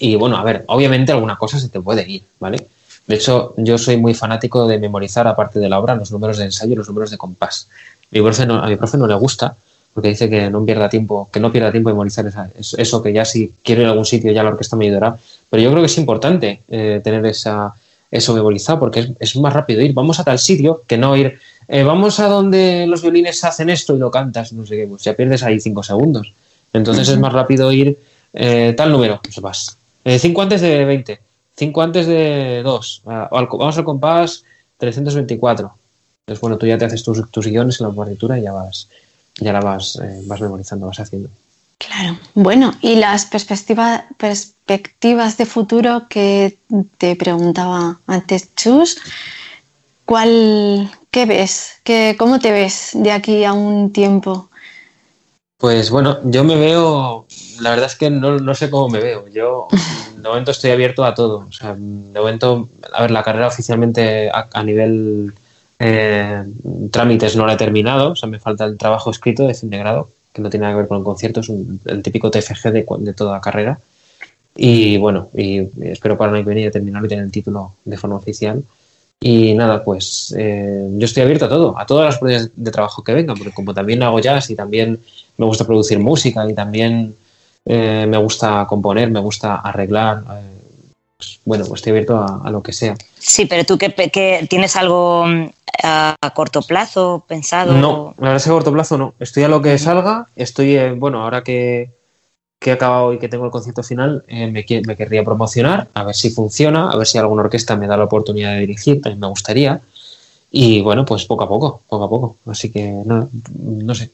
y bueno, a ver, obviamente alguna cosa se te puede ir, ¿vale? De hecho, yo soy muy fanático de memorizar, aparte de la obra, los números de ensayo y los números de compás. Mi profe a mi profe no le gusta, porque dice que no pierda tiempo, que no pierda tiempo en memorizar eso, que ya si quiero ir a algún sitio ya la orquesta me ayudará. Pero yo creo que es importante eh, tener esa, eso memorizado porque es, más rápido ir, vamos a tal sitio que no ir, eh, vamos a donde los violines hacen esto y lo cantas, no sé qué, pues ya pierdes ahí cinco segundos. Entonces es más rápido ir eh, tal número, pues vas. cinco antes de 20, cinco antes de 2, vamos al compás 324. Entonces, bueno, tú ya te haces tus, tus guiones en la partitura y ya vas, ya la vas, eh, vas memorizando, vas haciendo. Claro. Bueno, y las perspectivas perspectivas de futuro que te preguntaba antes, Chus, ¿cuál, ¿qué ves? ¿Qué, ¿Cómo te ves de aquí a un tiempo? Pues bueno, yo me veo, la verdad es que no, no, sé cómo me veo. Yo (laughs) de momento estoy abierto a todo. O sea, de momento, a ver, la carrera oficialmente a nivel eh, trámites no lo he terminado, o sea, me falta el trabajo escrito de fin de grado, que no tiene nada que ver con el concierto, es el típico TFG de, de, toda la carrera. Y bueno, y espero para el año que viene terminar y tener el título de forma oficial. Y nada, pues eh, yo estoy abierto a todo, a todas las oportunidades de trabajo que vengan, porque como también hago jazz y también me gusta producir música y también eh, me gusta componer, me gusta arreglar, pues, bueno, pues estoy abierto a, lo que sea. Sí, pero tú que, que tienes algo a, corto plazo pensado? No, la verdad es que a corto plazo no. Estoy a lo que salga. Estoy, bueno, ahora que, que he acabado y que tengo el concierto final, eh, me, me, querría promocionar, a ver si funciona, a ver si alguna orquesta me da la oportunidad de dirigir, también me gustaría. Y bueno, pues poco a poco, poco a poco. Así que no, no sé.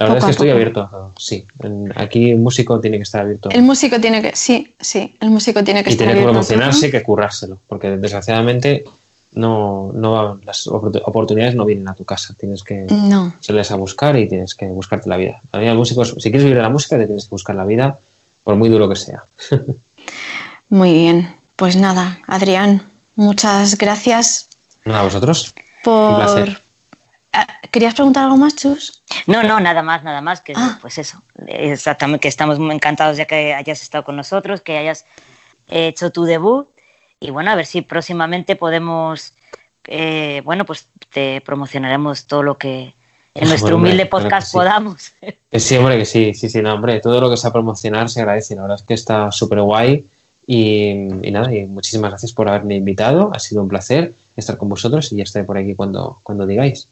La verdad es que estoy abierto a todo. Sí, aquí el músico tiene que estar abierto. El músico tiene que, sí, sí, el músico tiene que y estar tiene que promocionarse, que currárselo, porque desgraciadamente no, no las oportunidades no vienen a tu casa, tienes que no. a buscar y tienes que buscarte la vida. A mí, músicos, si quieres vivir de la música, te tienes que buscar la vida, por muy duro que sea. (laughs) Muy bien, pues nada, Adrián, muchas gracias. Nada, a vosotros. Por... Ah, ¿Querías preguntar algo más, Chus? No, no, nada más, nada más, que ah. pues eso, exactamente, que estamos muy encantados ya que hayas estado con nosotros, que hayas hecho tu debut y bueno, a ver si próximamente podemos, eh, bueno, pues te promocionaremos todo lo que en (laughs) nuestro humilde podcast podamos. Sí, hombre, que sí, sí, sí, no, hombre, todo lo que sea promocionar se agradece, la verdad es que está súper guay y, nada, y muchísimas gracias por haberme invitado, ha sido un placer estar con vosotros y ya estaré por aquí cuando, cuando digáis.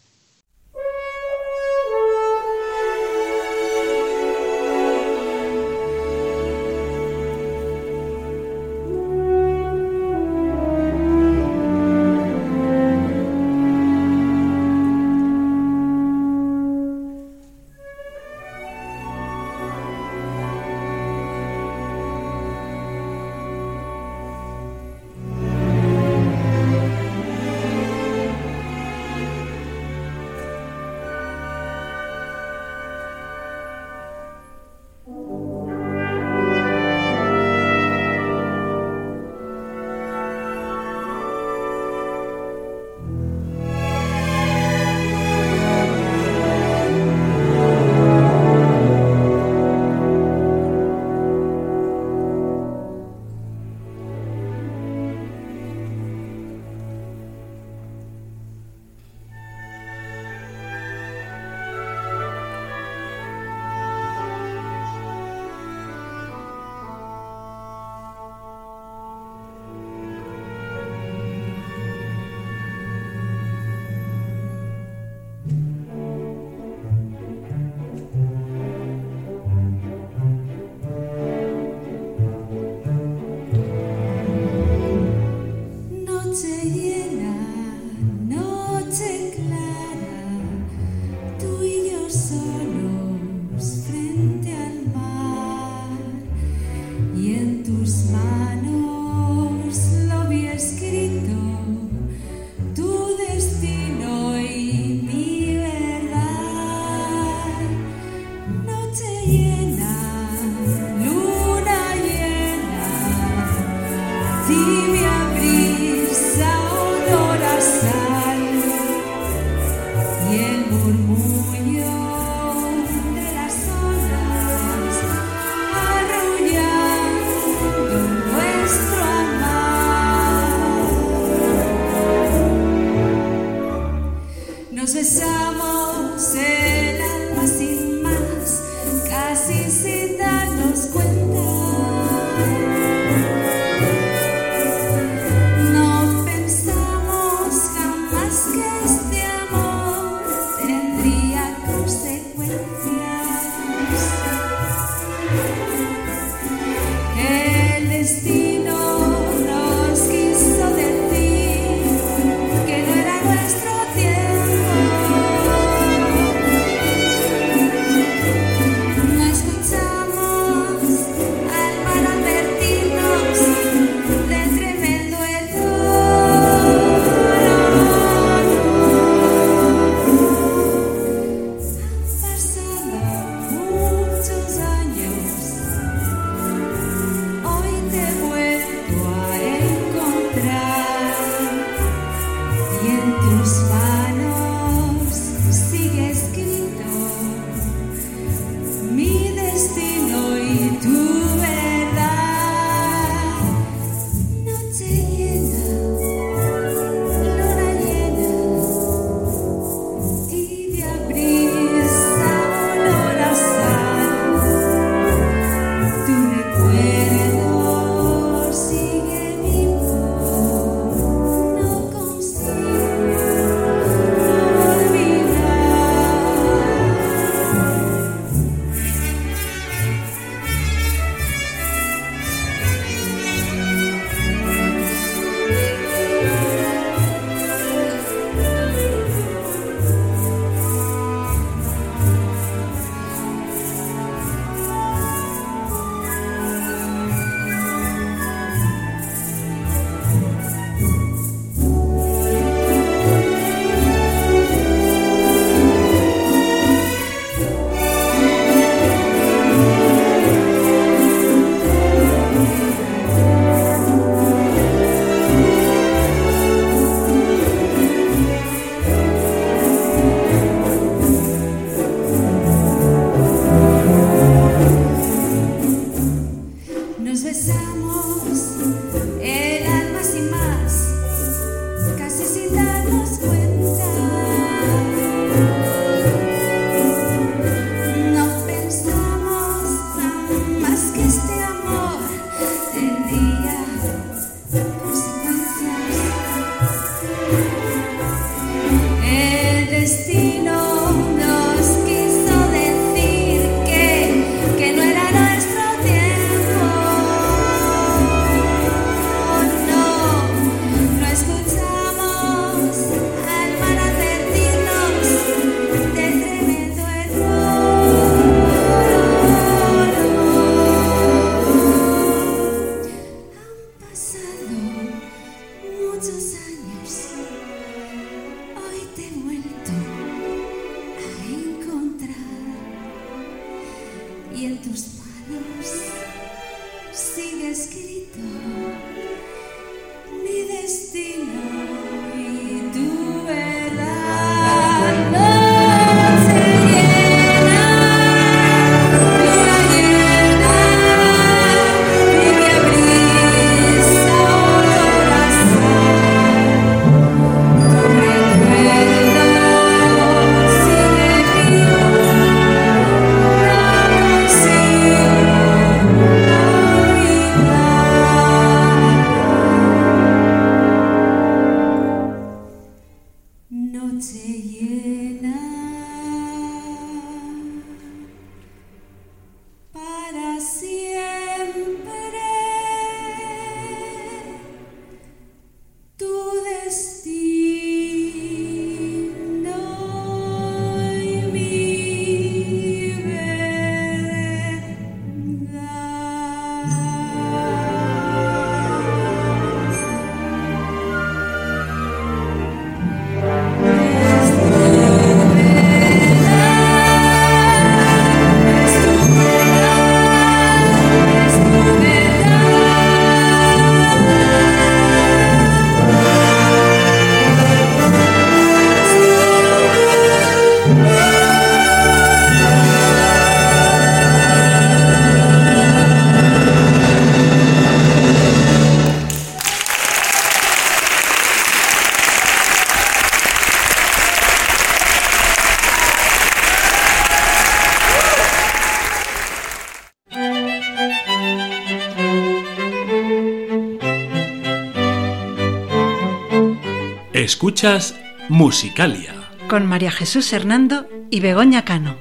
Escuchas Musicalia. Con María Jesús Hernando y Begoña Cano.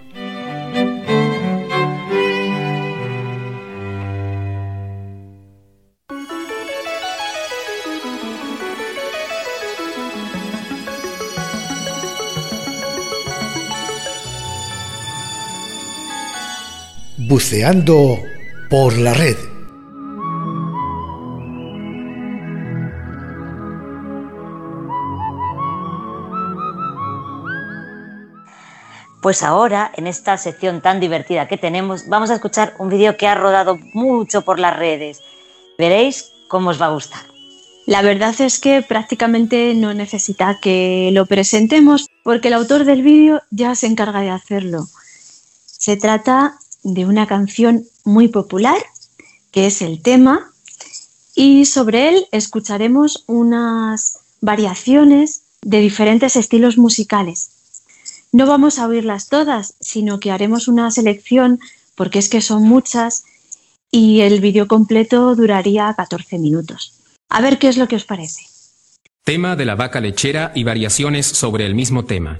Buceando por la red. Pues ahora, en esta sección tan divertida que tenemos, vamos a escuchar un vídeo que ha rodado mucho por las redes. Veréis cómo os va a gustar. La verdad es que prácticamente no necesita que lo presentemos porque el autor del vídeo ya se encarga de hacerlo. Se trata de una canción muy popular, que es el tema, y sobre él escucharemos unas variaciones de diferentes estilos musicales. No vamos a oírlas todas, sino que haremos una selección porque es que son muchas y el vídeo completo duraría 14 minutos. A ver qué es lo que os parece. Tema de la vaca lechera y variaciones sobre el mismo tema.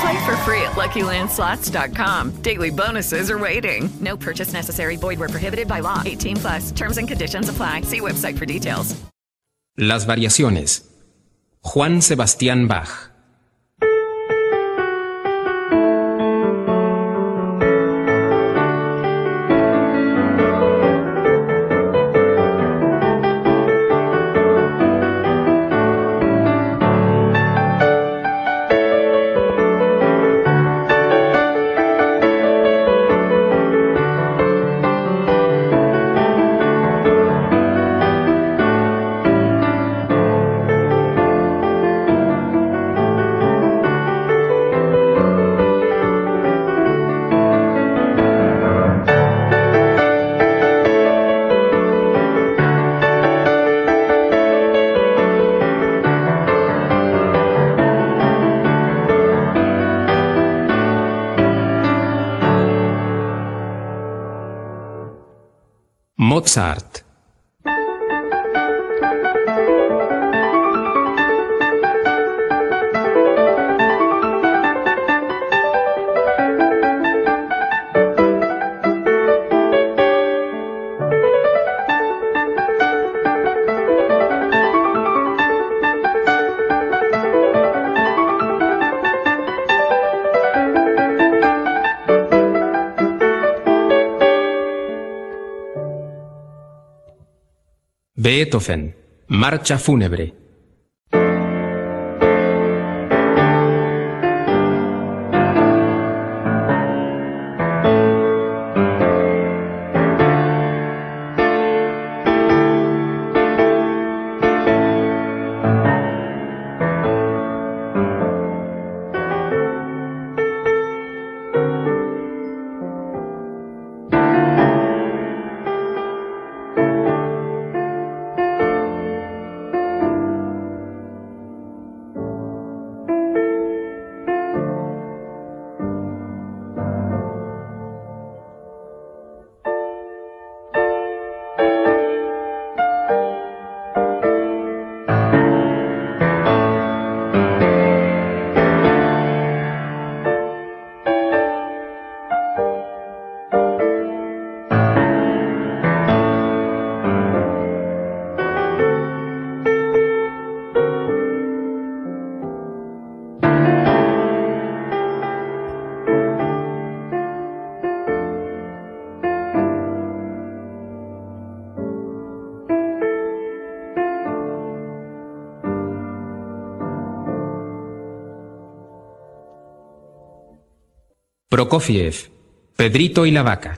Play for free at LuckyLandSlots.com. Daily bonuses are waiting. No purchase necessary. Void where prohibited by law. 18 plus. Terms and conditions apply. See website for details. Las variaciones. Juan Sebastián Bach. Mozart. Beethoven. Marcha fúnebre. Prokofiev, Pedrito y la vaca.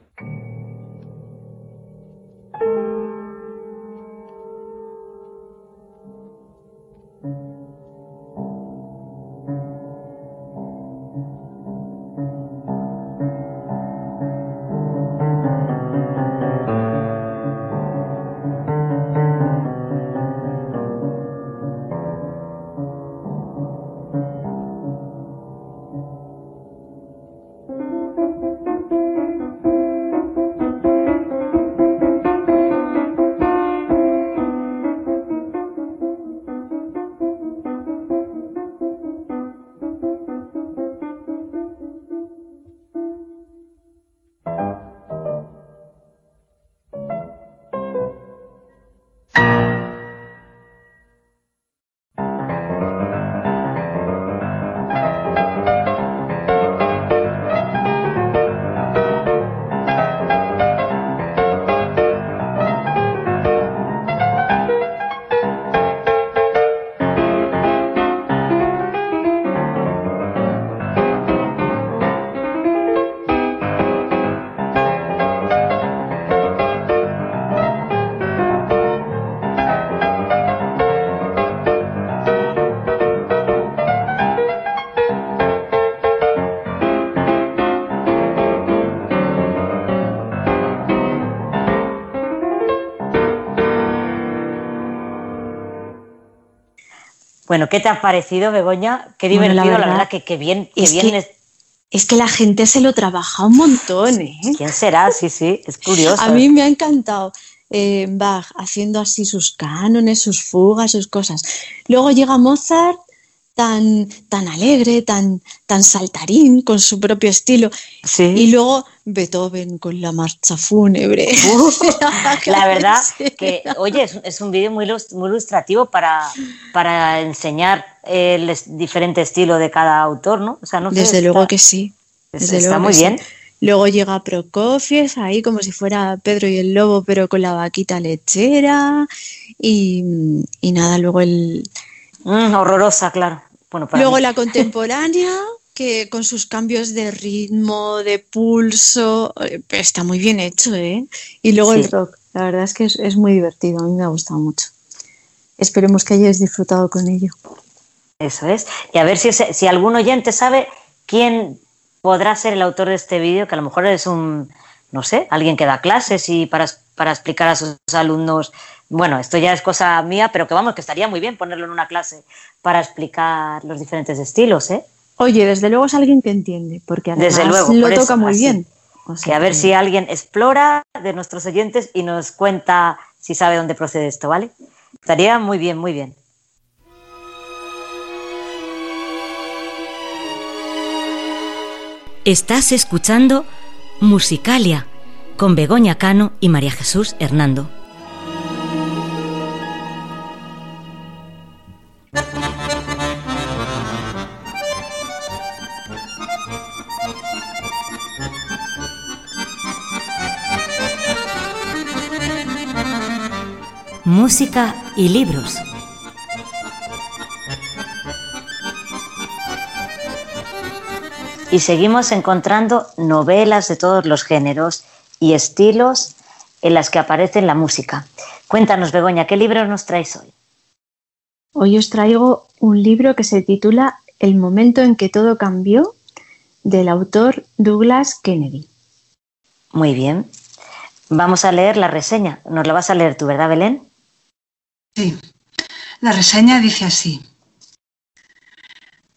Bueno, ¿qué te ha parecido, Begoña? Qué divertido, la la verdad verdad, que, bien, que es bien que- es- Es que la gente se lo trabaja un montón, ¿eh? ¿Quién será? Sí, sí, es curioso. A mí me ha encantado eh, Bach haciendo así sus cánones, sus fugas, sus cosas. Luego llega Mozart tan, tan alegre, tan, tan saltarín, con su propio estilo. Y luego Beethoven con la marcha fúnebre. (laughs) La verdad que, oye, es, es un vídeo muy, muy ilustrativo para, para enseñar el diferente estilo de cada autor, ¿no? O sea, no sé, Desde está- luego que sí. es- Desde está luego muy que sí. bien. Luego llega Prokofiev ahí como si fuera Pedro y el Lobo, pero con la vaquita lechera. Y, y nada, luego el. Mm, horrorosa, claro. Bueno, para luego mí. la contemporánea, (laughs) que con sus cambios de ritmo, de pulso, eh, está muy bien hecho, ¿eh? Y luego el rock. La verdad es que es, es muy divertido, a mí me ha gustado mucho. Esperemos que hayáis disfrutado con ello. Eso es. Y a ver si, si algún oyente sabe quién podrá ser el autor de este vídeo, que a lo mejor es un, no sé, alguien que da clases y para, para explicar a sus alumnos, bueno, esto ya es cosa mía, pero que vamos, que estaría muy bien ponerlo en una clase para explicar los diferentes estilos, ¿eh? Oye, desde luego es alguien que entiende, porque además Desde luego. lo por eso, toca muy así. bien. que a ver si alguien explora de nuestros oyentes y nos cuenta si sabe dónde procede esto, ¿vale? Estaría muy bien, muy bien. Estás escuchando Musicalia con Begoña Cano y María Jesús Hernando. Música y libros. Y seguimos encontrando novelas de todos los géneros y estilos en las que aparece la música. Cuéntanos, Begoña, ¿qué libro nos traes hoy? Hoy os traigo un libro que se titula El momento en que todo cambió, del autor Douglas Kennedy. Muy bien. Vamos a leer la reseña. Nos la vas a leer tú, ¿verdad, Belén? Sí. La reseña dice así.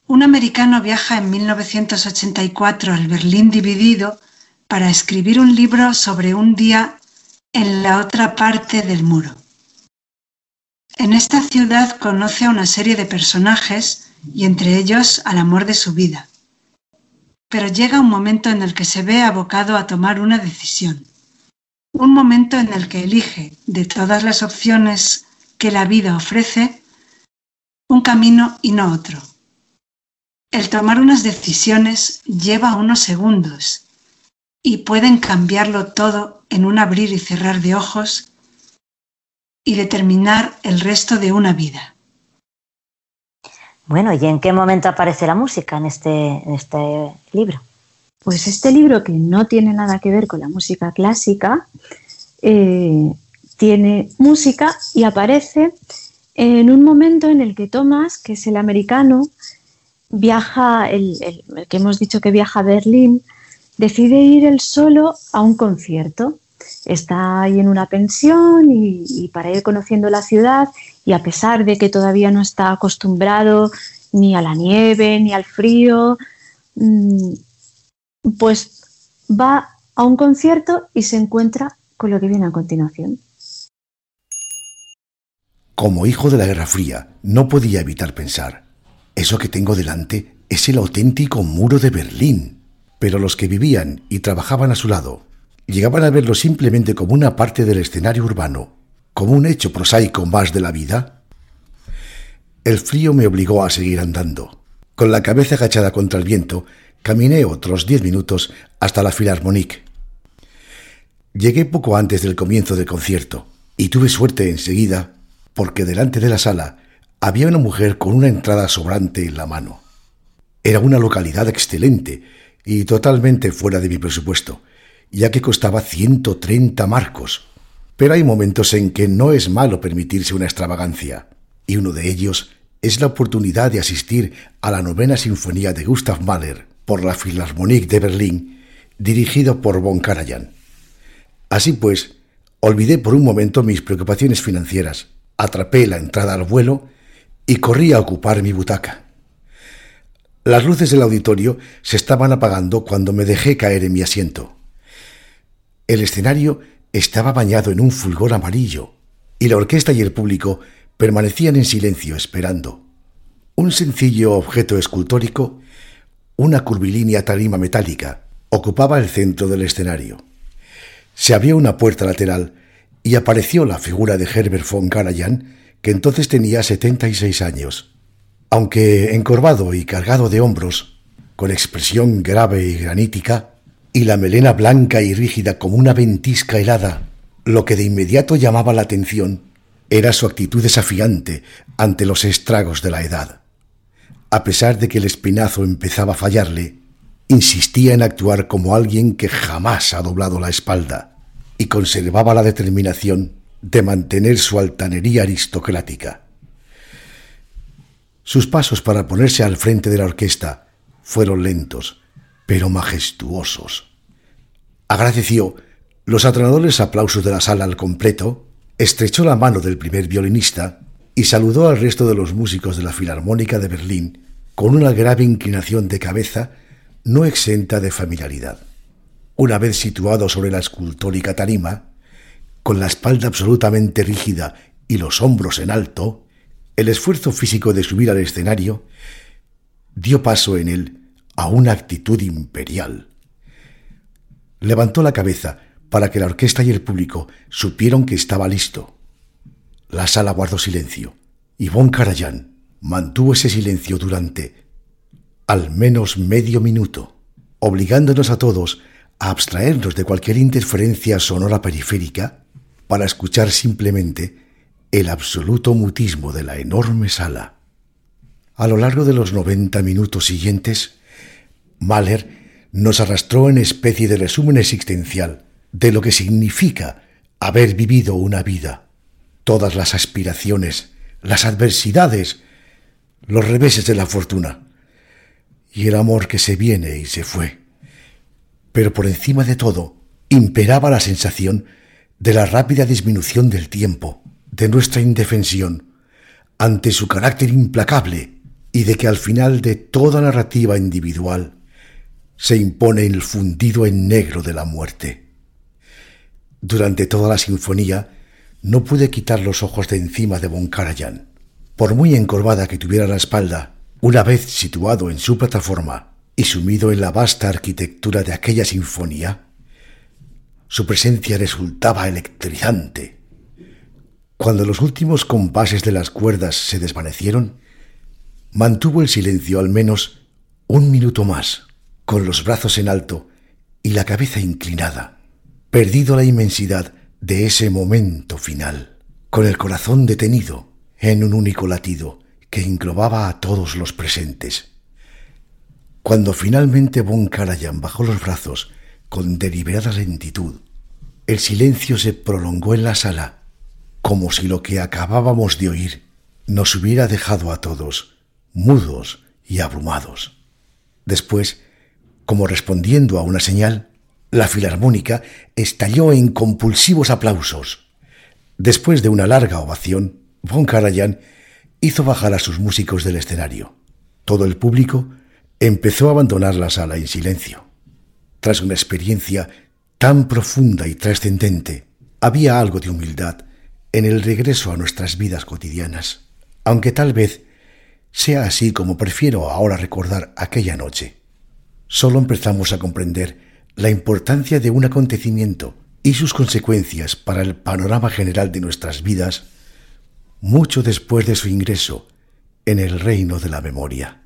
Un americano viaja en 1984 al Berlín dividido para escribir un libro sobre un día en la otra parte del muro. En esta ciudad conoce a una serie de personajes y entre ellos al amor de su vida. Pero llega un momento en el que se ve abocado a tomar una decisión. Un momento en el que elige, de todas las opciones que la vida ofrece, un camino y no otro. El tomar unas decisiones lleva unos segundos y pueden cambiarlo todo en un abrir y cerrar de ojos y determinar el resto de una vida. Bueno, ¿y en qué momento aparece la música en este, en este libro? Pues este libro, que no tiene nada que ver con la música clásica, eh, tiene música y aparece en un momento en el que Thomas, que es el americano, viaja, el, que hemos dicho que viaja a Berlín, decide ir él solo a un concierto. Está ahí en una pensión y, para ir conociendo la ciudad y a pesar de que todavía no está acostumbrado ni a la nieve ni al frío, mm, pues va a un concierto y se encuentra con lo que viene a continuación. Como hijo de la Guerra Fría, no podía evitar pensar, eso que tengo delante es el auténtico muro de Berlín pero los que vivían y trabajaban a su lado llegaban a verlo simplemente como una parte del escenario urbano, como un hecho prosaico más de la vida. El frío me obligó a seguir andando. Con la cabeza agachada contra el viento, caminé otros diez minutos hasta la Philharmonique. Llegué poco antes del comienzo del concierto y tuve suerte enseguida porque delante de la sala había una mujer con una entrada sobrante en la mano. Era una localidad excelente y totalmente fuera de mi presupuesto, ya que costaba 130 marcos. Pero hay momentos en que no es malo permitirse una extravagancia, y uno de ellos es la oportunidad de asistir a la novena sinfonía de Gustav Mahler por la Philharmonique de Berlín, dirigido por von Karajan. Así pues, olvidé por un momento mis preocupaciones financieras, atrapé la entrada al vuelo y corrí a ocupar mi butaca. Las luces del auditorio se estaban apagando cuando me dejé caer en mi asiento. El escenario estaba bañado en un fulgor amarillo y la orquesta y el público permanecían en silencio esperando. Un sencillo objeto escultórico, una curvilínea tarima metálica, ocupaba el centro del escenario. Se abrió una puerta lateral y apareció la figura de Herbert von Karajan, que entonces tenía 76 años. Aunque encorvado y cargado de hombros, con expresión grave y granítica, y la melena blanca y rígida como una ventisca helada, lo que de inmediato llamaba la atención era su actitud desafiante ante los estragos de la edad. A pesar de que el espinazo empezaba a fallarle, insistía en actuar como alguien que jamás ha doblado la espalda y conservaba la determinación de mantener su altanería aristocrática. Sus pasos para ponerse al frente de la orquesta fueron lentos, pero majestuosos. Agradeció los atronadores aplausos de la sala al completo, estrechó la mano del primer violinista y saludó al resto de los músicos de la Filarmónica de Berlín con una grave inclinación de cabeza no exenta de familiaridad. Una vez situado sobre la escultórica tarima, con la espalda absolutamente rígida y los hombros en alto, el esfuerzo físico de subir al escenario dio paso en él a una actitud imperial. Levantó la cabeza para que la orquesta y el público supieron que estaba listo. La sala guardó silencio y Von Karajan mantuvo ese silencio durante al menos medio minuto, obligándonos a todos a abstraernos de cualquier interferencia sonora periférica para escuchar simplemente el absoluto mutismo de la enorme sala. A lo largo de los 90 minutos siguientes, Mahler nos arrastró en especie de resumen existencial de lo que significa haber vivido una vida, todas las aspiraciones, las adversidades, los reveses de la fortuna y el amor que se viene y se fue. Pero por encima de todo, imperaba la sensación de la rápida disminución del tiempo, de nuestra indefensión, ante su carácter implacable y de que al final de toda narrativa individual se impone el fundido en negro de la muerte. Durante toda la sinfonía no pude quitar los ojos de encima de Von Karajan. Por muy encorvada que tuviera la espalda, una vez situado en su plataforma y sumido en la vasta arquitectura de aquella sinfonía, su presencia resultaba electrizante. Cuando los últimos compases de las cuerdas se desvanecieron, mantuvo el silencio al menos un minuto más, con los brazos en alto y la cabeza inclinada, perdido la inmensidad de ese momento final, con el corazón detenido en un único latido que englobaba a todos los presentes. Cuando finalmente Von Karajan bajó los brazos con deliberada lentitud, el silencio se prolongó en la sala, como si lo que acabábamos de oír nos hubiera dejado a todos mudos y abrumados. Después, como respondiendo a una señal, la filarmónica estalló en compulsivos aplausos. Después de una larga ovación, Von Karajan hizo bajar a sus músicos del escenario. Todo el público empezó a abandonar la sala en silencio. Tras una experiencia tan profunda y trascendente, había algo de humildad en el regreso a nuestras vidas cotidianas, aunque tal vez sea así como prefiero ahora recordar aquella noche. Solo empezamos a comprender la importancia de un acontecimiento y sus consecuencias para el panorama general de nuestras vidas mucho después de su ingreso en el reino de la memoria.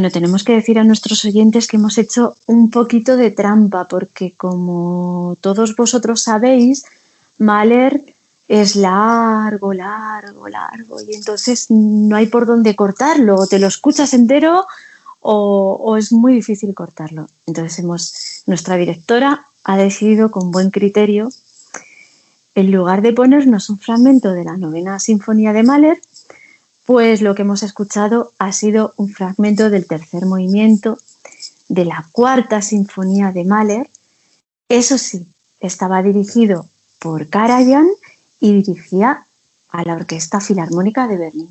Bueno, tenemos que decir a nuestros oyentes que hemos hecho un poquito de trampa, porque como todos vosotros sabéis, Mahler es largo, largo, largo, y entonces no hay por dónde cortarlo, o te lo escuchas entero o, o es muy difícil cortarlo. Entonces hemos, nuestra directora ha decidido con buen criterio, en lugar de ponernos un fragmento de la novena sinfonía de Mahler, pues lo que hemos escuchado ha sido un fragmento del tercer movimiento de la cuarta sinfonía de Mahler. Eso sí, estaba dirigido por Karajan y dirigía a la Orquesta Filarmónica de Berlín.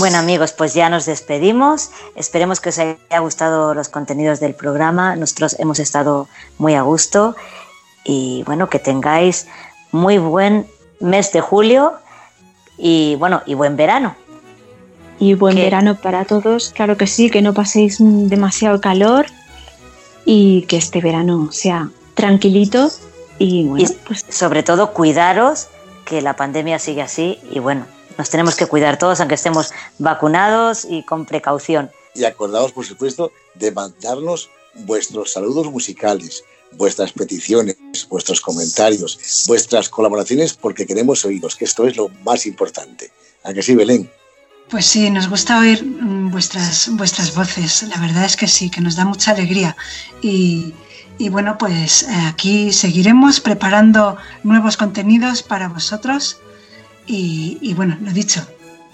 Bueno amigos, pues ya nos despedimos. Esperemos que os haya gustado los contenidos del programa. Nosotros hemos estado muy a gusto y bueno, que tengáis muy buen mes de julio y bueno, y buen verano. Y buen verano para todos, claro que sí, que no paséis demasiado calor y que este verano sea tranquilito y bueno, y pues sobre todo cuidaros, que la pandemia sigue así y bueno, nos tenemos que cuidar todos, aunque estemos vacunados y con precaución. Y acordaos, por supuesto, de mandarnos vuestros saludos musicales, vuestras peticiones, vuestros comentarios, vuestras colaboraciones, porque queremos oíros, que esto es lo más importante. ¿A que sí, Belén? Pues sí, nos gusta oír mm, vuestras, vuestras voces. La verdad es que sí, que nos da mucha alegría. Y, y bueno, pues eh, aquí seguiremos preparando nuevos contenidos para vosotros. Y, y, bueno, lo dicho,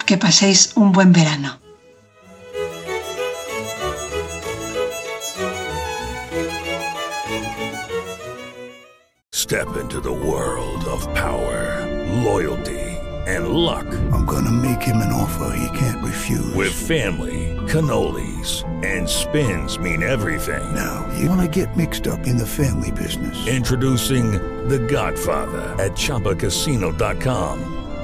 que paséis un buen verano. Step into the world of power, loyalty, and luck. I'm gonna make him an offer he can't refuse. With family, cannolis, and spins mean everything. Now, you wanna get mixed up in the family business. Introducing The Godfather at ChumbaCasino.com.